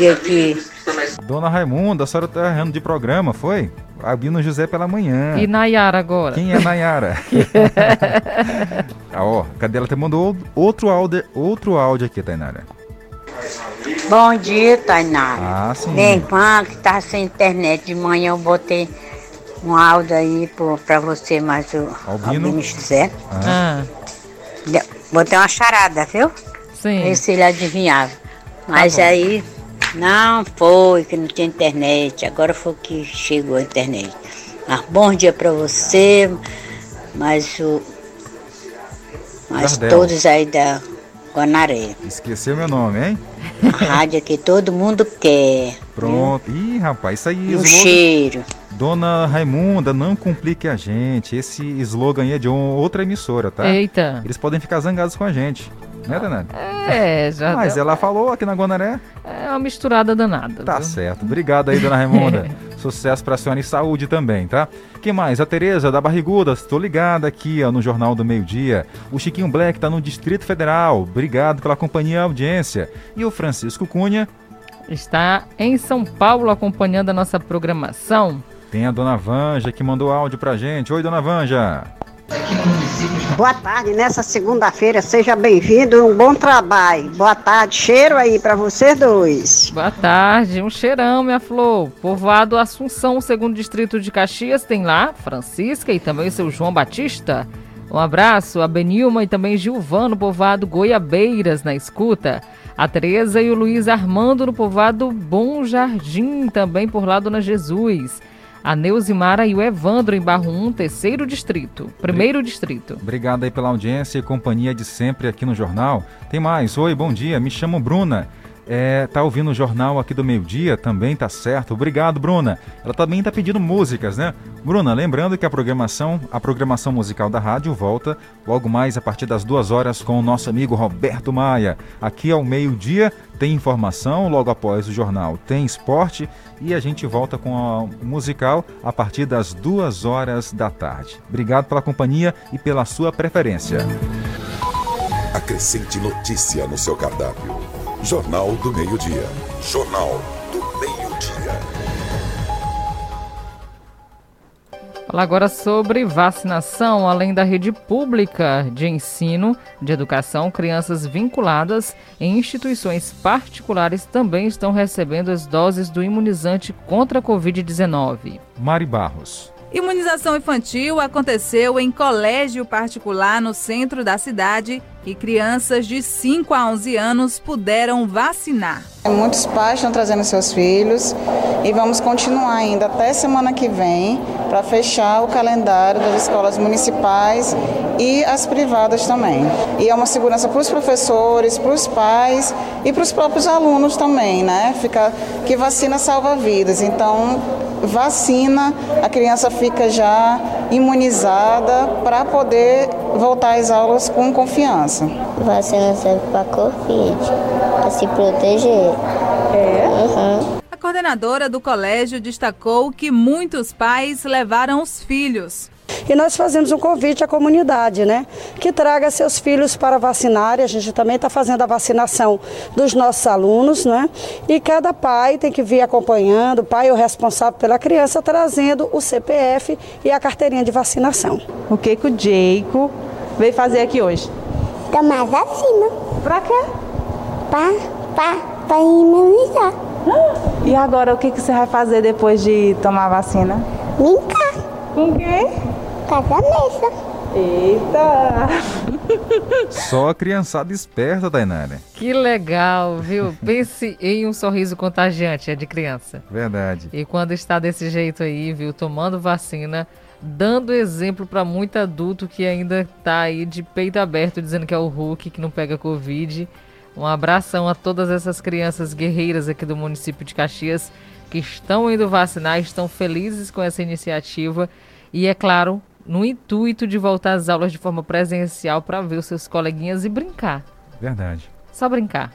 E aqui. Dona Raimunda, a senhora está errando de programa, foi? Albino José pela manhã. E Nayara agora? Quem é Nayara? ah, ó, cadê ela? Até mandou outro áudio, outro áudio aqui, Tainara. Bom dia, Tainara. Ah, sim. Irmã que tá sem internet de manhã, eu botei um áudio aí pro, pra você, mas o Albino, Albino José. Ah. De- Botei uma charada, viu? Sim. Ver se ele adivinhava. Mas Tá aí não foi, que não tinha internet. Agora foi que chegou a internet. Mas bom dia pra você, mas o. Mas Jardel. todos aí da Guanaré. Esqueceu meu nome, hein? A rádio que todo mundo quer. Pronto. Ih, rapaz, isso aí. E um slogan- cheiro. Dona Raimunda, não complique a gente. Esse slogan aí é de um- outra emissora, tá? Eita. Eles podem ficar zangados com a gente. Né, Danado? É, já Mas deu- ela falou aqui na Guanaré. É uma misturada danada. Tá viu? certo. Obrigado aí, dona Raimunda. Sucesso pra senhora e saúde também, tá? Quem mais? A Tereza da Barriguda, estou ligada aqui ó, no Jornal do Meio Dia. O Chiquinho Black tá no Distrito Federal. Obrigado pela companhia e audiência. E o Francisco Cunha, Está em São Paulo acompanhando a nossa programação. tem a dona Vanja que mandou áudio pra gente. Oi, dona Vanja. Boa tarde, nessa segunda-feira, seja bem-vindo um bom trabalho. Boa tarde, cheiro aí pra vocês dois. Boa tarde, um cheirão, minha flor. Povoado Assunção, segundo distrito de Caxias, tem lá Francisca e também o seu João Batista. Um abraço a Benilma e também Gilvano, povoado Goiabeiras, na escuta. A Tereza e o Luiz Armando no povoado Bom Jardim, também por lá, Dona Jesus. A Neuzimara e o Evandro em Barro 1, terceiro distrito, primeiro distrito. Obrigado aí pela audiência e companhia de sempre aqui no jornal. Tem mais. Oi, bom dia. Me chamo Bruna. É, tá ouvindo o jornal aqui do meio-dia, também tá certo. Obrigado, Bruna. Ela também tá pedindo músicas, né? Bruna, lembrando que a programação, a programação musical da rádio volta logo mais a partir das duas horas com o nosso amigo Roberto Maia. Aqui ao meio-dia tem informação, logo após o jornal tem esporte e a gente volta com a musical a partir das duas horas da tarde. Obrigado pela companhia e pela sua preferência. Acrescente notícia no seu cardápio. Jornal do Meio-Dia. Jornal do Meio-Dia. Falar agora sobre vacinação. Além da rede pública de ensino de educação, crianças vinculadas em instituições particulares também estão recebendo as doses do imunizante contra a Covid-19. Mari Barros. Imunização infantil aconteceu em colégio particular no centro da cidade e crianças de 5 a 11 anos puderam vacinar. Muitos pais estão trazendo seus filhos e vamos continuar ainda até semana que vem para fechar o calendário das escolas municipais e as privadas também. E é uma segurança para os professores, para os pais e para os próprios alunos também, né? Fica que vacina salva vidas. Então, vacina, a criança fica já imunizada para poder voltar às aulas com confiança. Vacina serve para Covid, para se proteger. É? Uhum. A coordenadora do colégio destacou que muitos pais levaram os filhos. E nós fazemos um convite à comunidade, né? Que traga seus filhos para vacinar. E a gente também está fazendo a vacinação dos nossos alunos, né? E cada pai tem que vir acompanhando, o pai é o responsável pela criança, trazendo o CPF e a carteirinha de vacinação. O que, que o Jeico veio fazer aqui hoje? Tomar vacina. Pra quê? Pra, pra, pra imunizar. E agora o que, que você vai fazer depois de tomar a vacina? Brincar. Com quem? Com a Vanessa. Eita! Só a criançada esperta, Tainara. Que legal, viu? Pense em um sorriso contagiante, é de criança. Verdade. E quando está desse jeito aí, viu, tomando vacina, dando exemplo para muito adulto que ainda tá aí de peito aberto dizendo que é o Hulk, que não pega Covid. Um abração a todas essas crianças guerreiras aqui do município de Caxias que estão indo vacinar, estão felizes com essa iniciativa e, é claro, no intuito de voltar às aulas de forma presencial para ver os seus coleguinhas e brincar. Verdade. Só brincar.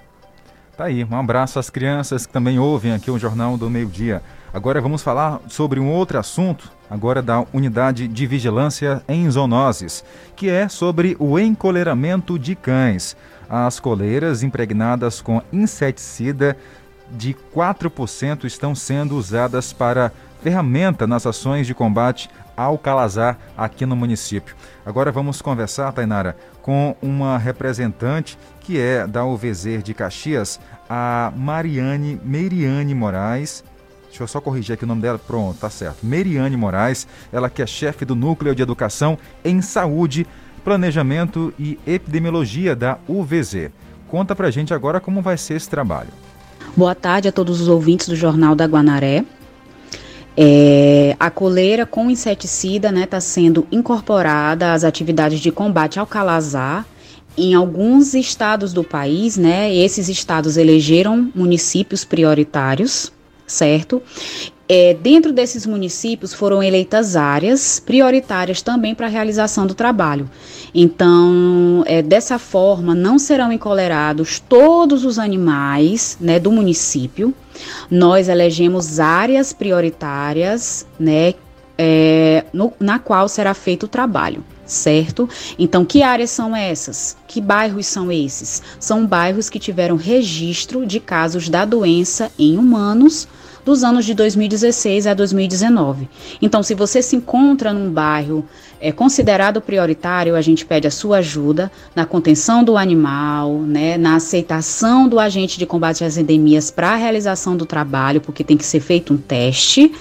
Tá aí, um abraço às crianças que também ouvem aqui o Jornal do Meio Dia. Agora vamos falar sobre um outro assunto, agora da Unidade de Vigilância em Zoonoses, que é sobre o encoleiramento de cães. As coleiras impregnadas com inseticida de 4% estão sendo usadas para ferramenta nas ações de combate ao calazar aqui no município. Agora vamos conversar, Tainara, com uma representante que é da UVZ de Caxias, a Mariane Meiriane Moraes. Deixa eu só corrigir aqui o nome dela. Pronto, tá certo. Meriane Moraes, ela que é chefe do Núcleo de Educação em Saúde, Planejamento e Epidemiologia da UVZ. Conta pra gente agora como vai ser esse trabalho. Boa tarde a todos os ouvintes do Jornal da Guanaré. É, a coleira com inseticida está né, tá sendo incorporada às atividades de combate ao calazar em alguns estados do país, né? Esses estados elegeram municípios prioritários, certo? É, dentro desses municípios foram eleitas áreas prioritárias também para a realização do trabalho. Então, é, dessa forma, não serão encolerados todos os animais né, do município. Nós elegemos áreas prioritárias, né, é, no, na qual será feito o trabalho certo? Então, que áreas são essas? Que bairros são esses? São bairros que tiveram registro de casos da doença em humanos dos anos de 2016 a 2019. Então, se você se encontra num bairro é, considerado prioritário, a gente pede a sua ajuda na contenção do animal, né, na aceitação do agente de combate às endemias para a realização do trabalho, porque tem que ser feito um teste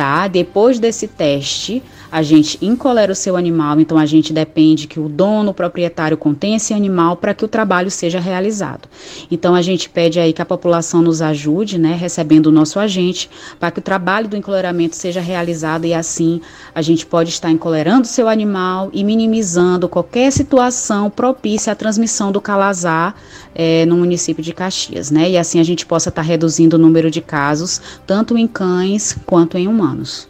tá? Depois desse teste, a gente encolera o seu animal, então a gente depende que o dono, o proprietário contenha esse animal para que o trabalho seja realizado. Então a gente pede aí que a população nos ajude, né, recebendo o nosso agente, para que o trabalho do encoleramento seja realizado e assim a gente pode estar encolerando o seu animal e minimizando qualquer situação propícia à transmissão do calazar é, no município de Caxias, né? E assim a gente possa estar reduzindo o número de casos, tanto em cães quanto em humanos.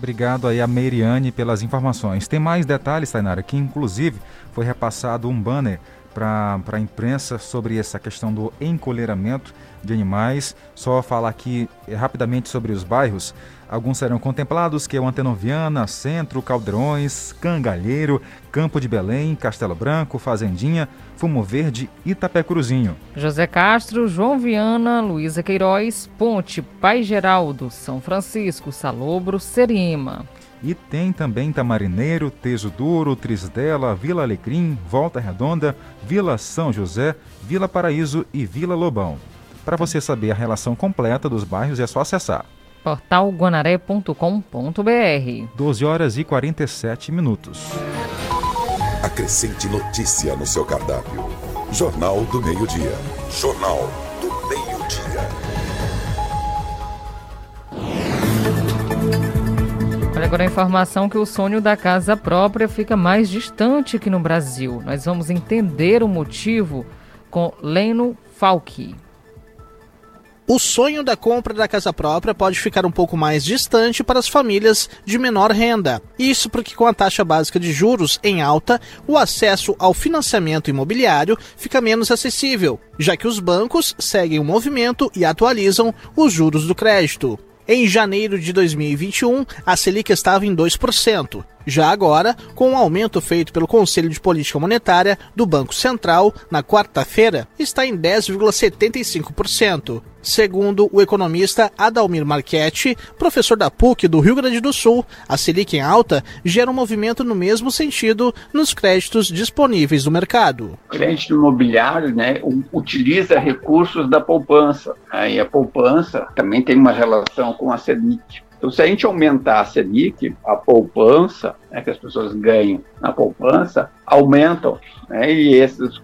Obrigado aí a Meiriane pelas informações. Tem mais detalhes, Tainara, que inclusive foi repassado um banner para a imprensa sobre essa questão do encolheramento de animais. Só falar aqui eh, rapidamente sobre os bairros. Alguns serão contemplados, que é o Antenoviana, Centro, Caldeirões, Cangalheiro, Campo de Belém, Castelo Branco, Fazendinha, Fumo Verde e Itapecruzinho. José Castro, João Viana, Luísa Queiroz, Ponte, Pai Geraldo, São Francisco, Salobro, Serima. E tem também Tamarineiro, Teso Duro, Trisdela, Vila Alecrim, Volta Redonda, Vila São José, Vila Paraíso e Vila Lobão. Para você saber a relação completa dos bairros é só acessar portalguanaré.com.br 12 horas e 47 minutos. Acrescente notícia no seu cardápio. Jornal do Meio-Dia. Jornal do Meio-Dia. Olha agora a informação que o sonho da casa própria fica mais distante aqui no Brasil. Nós vamos entender o motivo com Leno Falque. O sonho da compra da casa própria pode ficar um pouco mais distante para as famílias de menor renda. Isso porque, com a taxa básica de juros em alta, o acesso ao financiamento imobiliário fica menos acessível, já que os bancos seguem o movimento e atualizam os juros do crédito. Em janeiro de 2021, a Selic estava em 2%. Já agora, com o um aumento feito pelo Conselho de Política Monetária do Banco Central na quarta-feira, está em 10,75%. Segundo o economista Adalmir Marchetti, professor da PUC do Rio Grande do Sul, a Selic em alta gera um movimento no mesmo sentido nos créditos disponíveis do mercado. O crédito imobiliário né, utiliza recursos da poupança, né, e a poupança também tem uma relação com a Selic. Então, se a gente aumentar a Selic, a poupança, né, que as pessoas ganham na poupança, aumentam. Né, e esses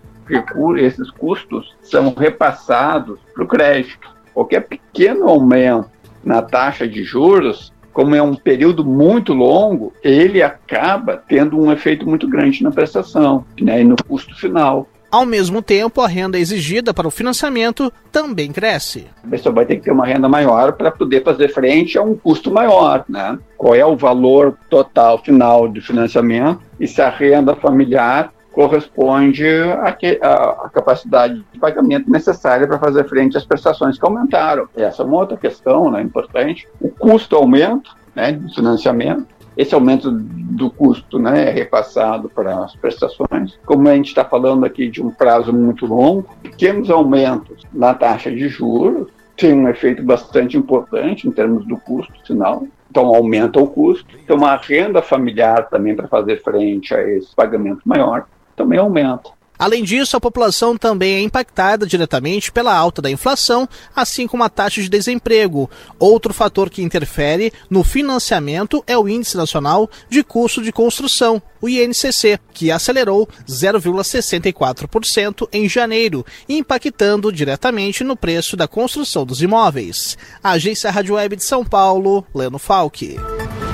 esses custos são repassados para o crédito. Qualquer pequeno aumento na taxa de juros, como é um período muito longo, ele acaba tendo um efeito muito grande na prestação né, e no custo final. Ao mesmo tempo, a renda exigida para o financiamento também cresce. A pessoa vai ter que ter uma renda maior para poder fazer frente a um custo maior. Né? Qual é o valor total final de financiamento e se a renda familiar corresponde à, capacidade de pagamento necessária para fazer frente às prestações que aumentaram. Essa é uma outra questão né, importante. O custo aumenta né, do financiamento esse aumento do custo né, é repassado para as prestações. Como a gente está falando aqui de um prazo muito longo, pequenos aumentos na taxa de juros têm um efeito bastante importante em termos do custo final. Então, aumenta o custo. Então, uma renda familiar também para fazer frente a esse pagamento maior também aumenta. Além disso, a população também é impactada diretamente pela alta da inflação, assim como a taxa de desemprego. Outro fator que interfere no financiamento é o Índice Nacional de Custo de Construção, o INCC, que acelerou 0,64% em janeiro, impactando diretamente no preço da construção dos imóveis. A Agência Rádio Web de São Paulo, Leno Falque.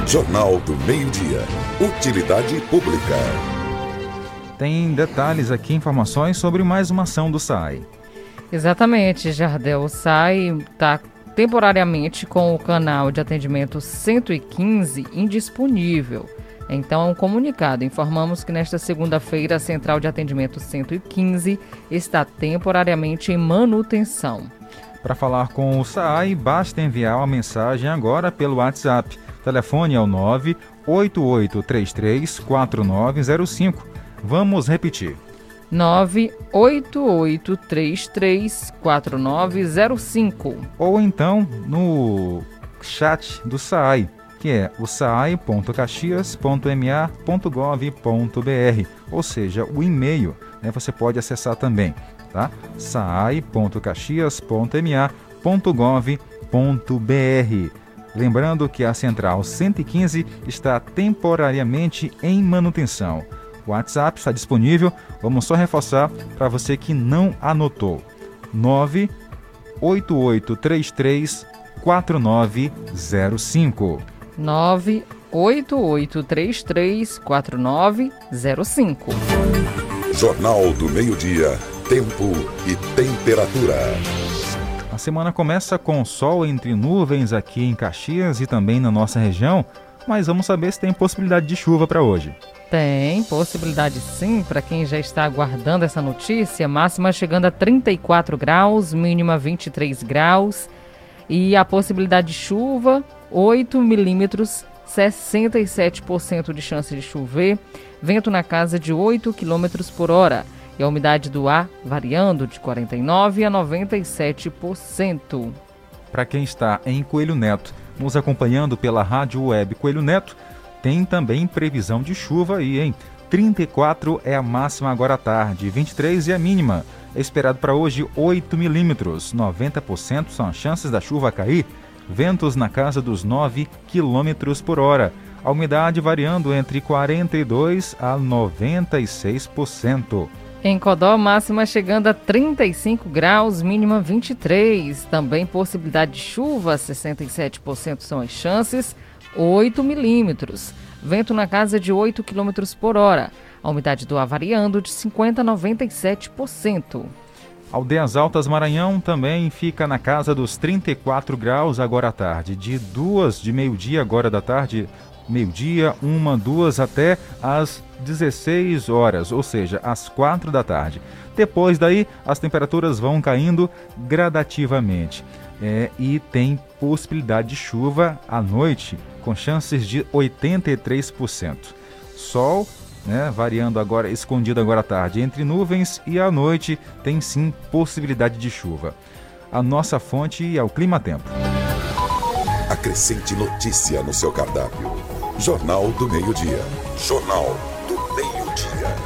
Jornal do Meio-Dia. Utilidade Pública tem detalhes aqui, informações sobre mais uma ação do SAI. Exatamente, Jardel. O SAI está temporariamente com o canal de atendimento 115 indisponível. Então, um comunicado. Informamos que nesta segunda-feira a central de atendimento 115 está temporariamente em manutenção. Para falar com o SAI, basta enviar uma mensagem agora pelo WhatsApp. Telefone é o 98833 4905 Vamos repetir. 988334905 ou então no chat do SAI, que é o saai.caxias.ma.gov.br, ou seja, o e-mail, né, você pode acessar também, tá? saai.caxias.ma.gov.br. Lembrando que a central 115 está temporariamente em manutenção. O WhatsApp está disponível, vamos só reforçar para você que não anotou. 98833 4905. 98833 4905. Jornal do Meio-Dia. Tempo e temperatura. A semana começa com sol entre nuvens aqui em Caxias e também na nossa região, mas vamos saber se tem possibilidade de chuva para hoje. Tem possibilidade sim, para quem já está aguardando essa notícia. Máxima chegando a 34 graus, mínima 23 graus. E a possibilidade de chuva, 8 milímetros, 67% de chance de chover. Vento na casa de 8 quilômetros por hora. E a umidade do ar variando de 49% a 97%. Para quem está em Coelho Neto, nos acompanhando pela rádio web Coelho Neto, tem também previsão de chuva aí, hein? 34 é a máxima agora à tarde, 23 é a mínima. É esperado para hoje 8 milímetros, 90% são as chances da chuva cair. Ventos na casa dos 9 quilômetros por hora. A umidade variando entre 42 a 96%. Em Codó, máxima chegando a 35 graus, mínima 23. Também possibilidade de chuva, 67% são as chances. 8 milímetros. Vento na casa de 8 quilômetros por hora. A umidade do ar variando de 50% a 97%. Aldeias Altas Maranhão também fica na casa dos 34 graus agora à tarde. De duas de meio-dia agora da tarde, meio-dia, uma, duas até às 16 horas, ou seja, às 4 da tarde. Depois daí, as temperaturas vão caindo gradativamente. É, e tem possibilidade de chuva à noite, com chances de 83%. Sol, né, variando agora, escondido agora à tarde entre nuvens e à noite tem sim possibilidade de chuva. A nossa fonte é o Clima Tempo. Acrescente notícia no seu cardápio. Jornal do Meio-Dia. Jornal do Meio-Dia.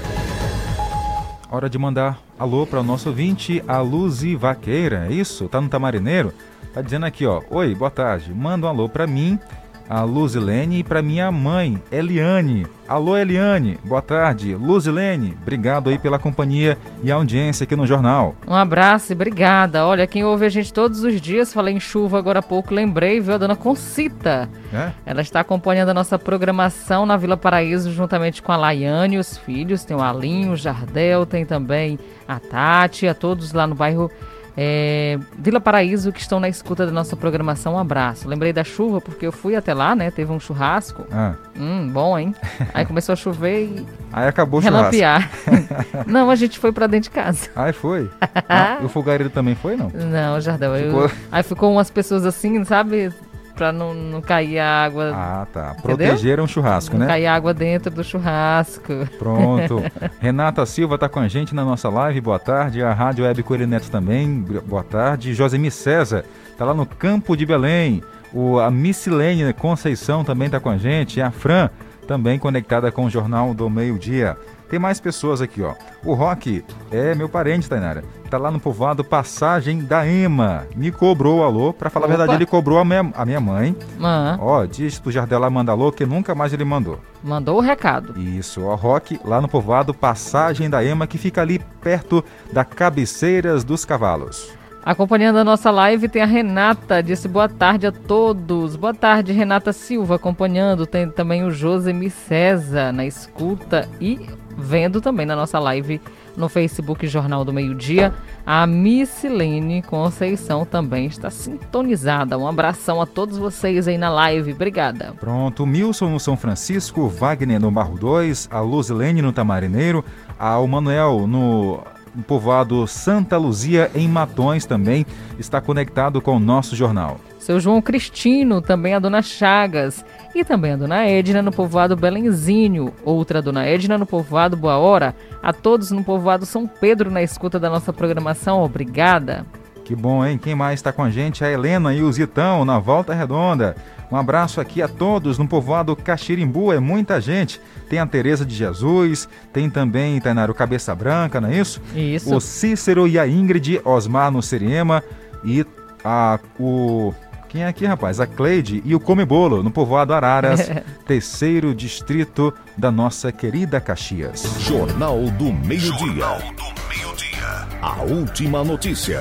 Hora de mandar alô para o nosso ouvinte, a Luzi Vaqueira. É isso? Tá no Tamarineiro? Tá dizendo aqui, ó. Oi, boa tarde. Manda um alô para mim, a Luzilene, e para minha mãe, Eliane. Alô, Eliane. Boa tarde. Luzilene, obrigado aí pela companhia e audiência aqui no jornal. Um abraço e obrigada. Olha, quem ouve a gente todos os dias, falei em chuva agora há pouco, lembrei, viu, a dona Concita. É? Ela está acompanhando a nossa programação na Vila Paraíso, juntamente com a Laiane e os filhos. Tem o Alinho, o Jardel, tem também a Tati, a todos lá no bairro é, Vila Paraíso que estão na escuta da nossa programação. Um abraço. Lembrei da chuva porque eu fui até lá, né? Teve um churrasco. Ah. Hum, bom, hein? Aí começou a chover e. Aí acabou o relampear. não, a gente foi pra dentro de casa. Aí foi? ah, o fogareiro também foi, não? Não, Jardel. Ficou... Eu... Aí ficou umas pessoas assim, sabe? Pra não, não cair a água. Ah, tá. Protegeram o churrasco, não né? cair água dentro do churrasco. Pronto. Renata Silva está com a gente na nossa live. Boa tarde. A Rádio Web Coelho Neto também. Boa tarde. Josemir César está lá no Campo de Belém. O, a Missilene Conceição também está com a gente. A Fran também conectada com o Jornal do Meio Dia. Tem mais pessoas aqui, ó. O Rock é meu parente, Tainara. Tá lá no povoado Passagem da Ema. Me cobrou alô. Pra falar Opa. a verdade, ele cobrou a minha, a minha mãe. Uhum. Ó, diz pro Jardel lá manda alô, que nunca mais ele mandou. Mandou o recado. Isso, ó, Rock, lá no povoado Passagem da Ema, que fica ali perto da Cabeceiras dos Cavalos. Acompanhando a nossa live tem a Renata, disse boa tarde a todos. Boa tarde, Renata Silva, acompanhando. Tem também o Josemi César na escuta e vendo também na nossa live no Facebook Jornal do Meio Dia. A Missilene Conceição também está sintonizada. Um abração a todos vocês aí na live. Obrigada. Pronto, Milson no São Francisco, Wagner no Barro 2, a Luzilene no Tamarineiro, ao Manuel no povoado Santa Luzia, em Matões, também está conectado com o nosso jornal. Seu João Cristino, também a dona Chagas. E também a dona Edna no povoado Belenzinho. Outra dona Edna no povoado Boa Hora. A todos no povoado São Pedro na escuta da nossa programação. Obrigada. Que bom, hein? Quem mais está com a gente? A Helena e o Zitão na Volta Redonda. Um abraço aqui a todos no povoado Caxirimbu, é muita gente. Tem a Tereza de Jesus, tem também Tainaro Cabeça Branca, não é isso? Isso. O Cícero e a Ingrid Osmar no Seriema e a, o Quem é aqui, rapaz? A Cleide e o Come Bolo, no povoado Araras, terceiro distrito da nossa querida Caxias. Jornal do Meio-Dia. A última notícia.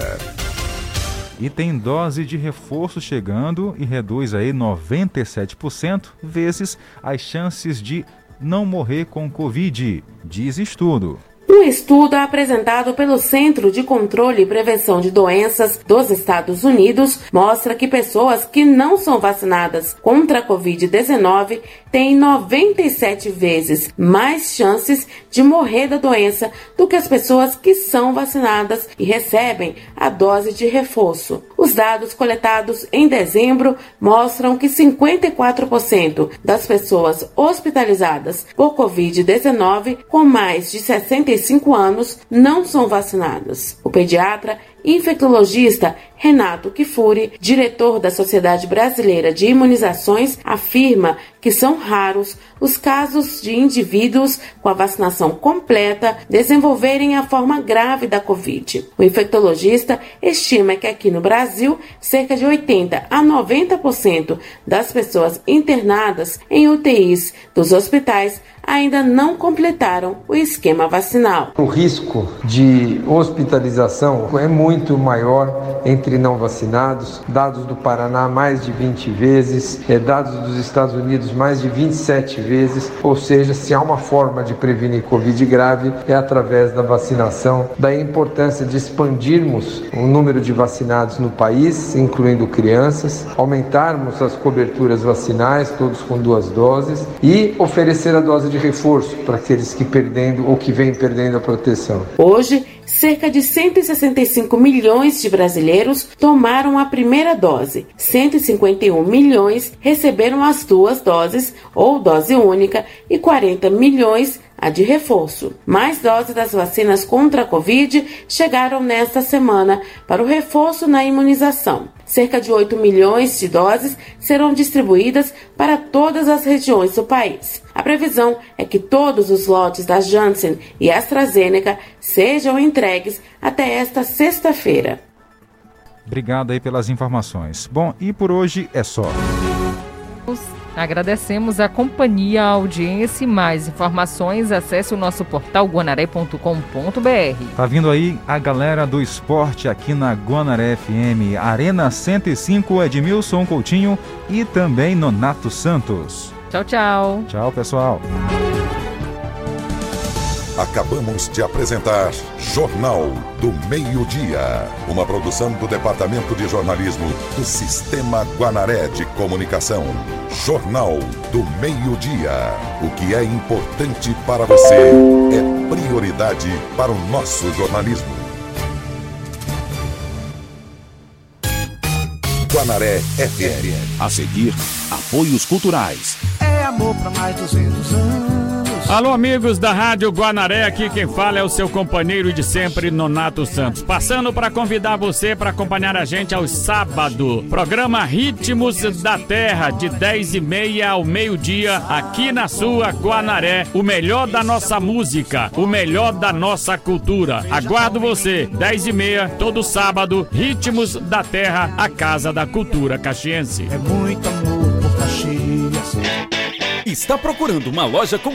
E tem dose de reforço chegando e reduz aí 97% vezes as chances de não morrer com Covid, diz estudo. Um estudo apresentado pelo Centro de Controle e Prevenção de Doenças dos Estados Unidos mostra que pessoas que não são vacinadas contra a Covid-19 têm 97 vezes mais chances de morrer da doença do que as pessoas que são vacinadas e recebem a dose de reforço. Os dados coletados em dezembro mostram que 54% das pessoas hospitalizadas por Covid-19 com mais de 65 anos não são vacinadas. O pediatra infectologista Renato Kifuri, diretor da Sociedade Brasileira de Imunizações, afirma que são raros os casos de indivíduos com a vacinação completa desenvolverem a forma grave da Covid. O infectologista estima que aqui no Brasil, cerca de 80 a 90% das pessoas internadas em UTIs dos hospitais ainda não completaram o esquema vacinal. O risco de hospitalização é muito maior entre não vacinados. Dados do Paraná, mais de 20 vezes. É, dados dos Estados Unidos, mais de 27 vezes. Ou seja, se há uma forma de prevenir Covid grave, é através da vacinação. Daí a importância de expandirmos o número de vacinados no país, incluindo crianças, aumentarmos as coberturas vacinais, todos com duas doses, e oferecer a dose de reforço para aqueles que perdendo ou que vêm perdendo a proteção. Hoje, cerca de 165 milhões de brasileiros tomaram a primeira dose, 151 milhões receberam as duas doses ou dose única e 40 milhões a de reforço. Mais doses das vacinas contra a Covid chegaram nesta semana para o reforço na imunização. Cerca de 8 milhões de doses serão distribuídas para todas as regiões do país. A previsão é que todos os lotes da Janssen e AstraZeneca sejam entregues até esta sexta-feira. Obrigado aí pelas informações. Bom, e por hoje é só. Agradecemos a companhia, a audiência e mais informações. Acesse o nosso portal guanaré.com.br. Tá vindo aí a galera do esporte aqui na Guanaré FM, Arena 105, Edmilson Coutinho e também Nonato Santos. Tchau, tchau. Tchau, pessoal. Acabamos de apresentar Jornal do Meio-Dia, uma produção do Departamento de Jornalismo do Sistema Guanaré de Comunicação. Jornal do Meio-Dia. O que é importante para você é prioridade para o nosso jornalismo. Guanaré FM. A seguir, apoios culturais. É amor pra mais 200 anos. Alô, amigos da Rádio Guanaré, aqui quem fala é o seu companheiro de sempre, Nonato Santos. Passando para convidar você para acompanhar a gente aos sábados. Programa Ritmos da Terra, de 10 e meia ao meio-dia, aqui na sua Guanaré. O melhor da nossa música, o melhor da nossa cultura. Aguardo você, 10 e meia, todo sábado, Ritmos da Terra, a Casa da Cultura Caxiense. É muito amor por Caxias. Está procurando uma loja com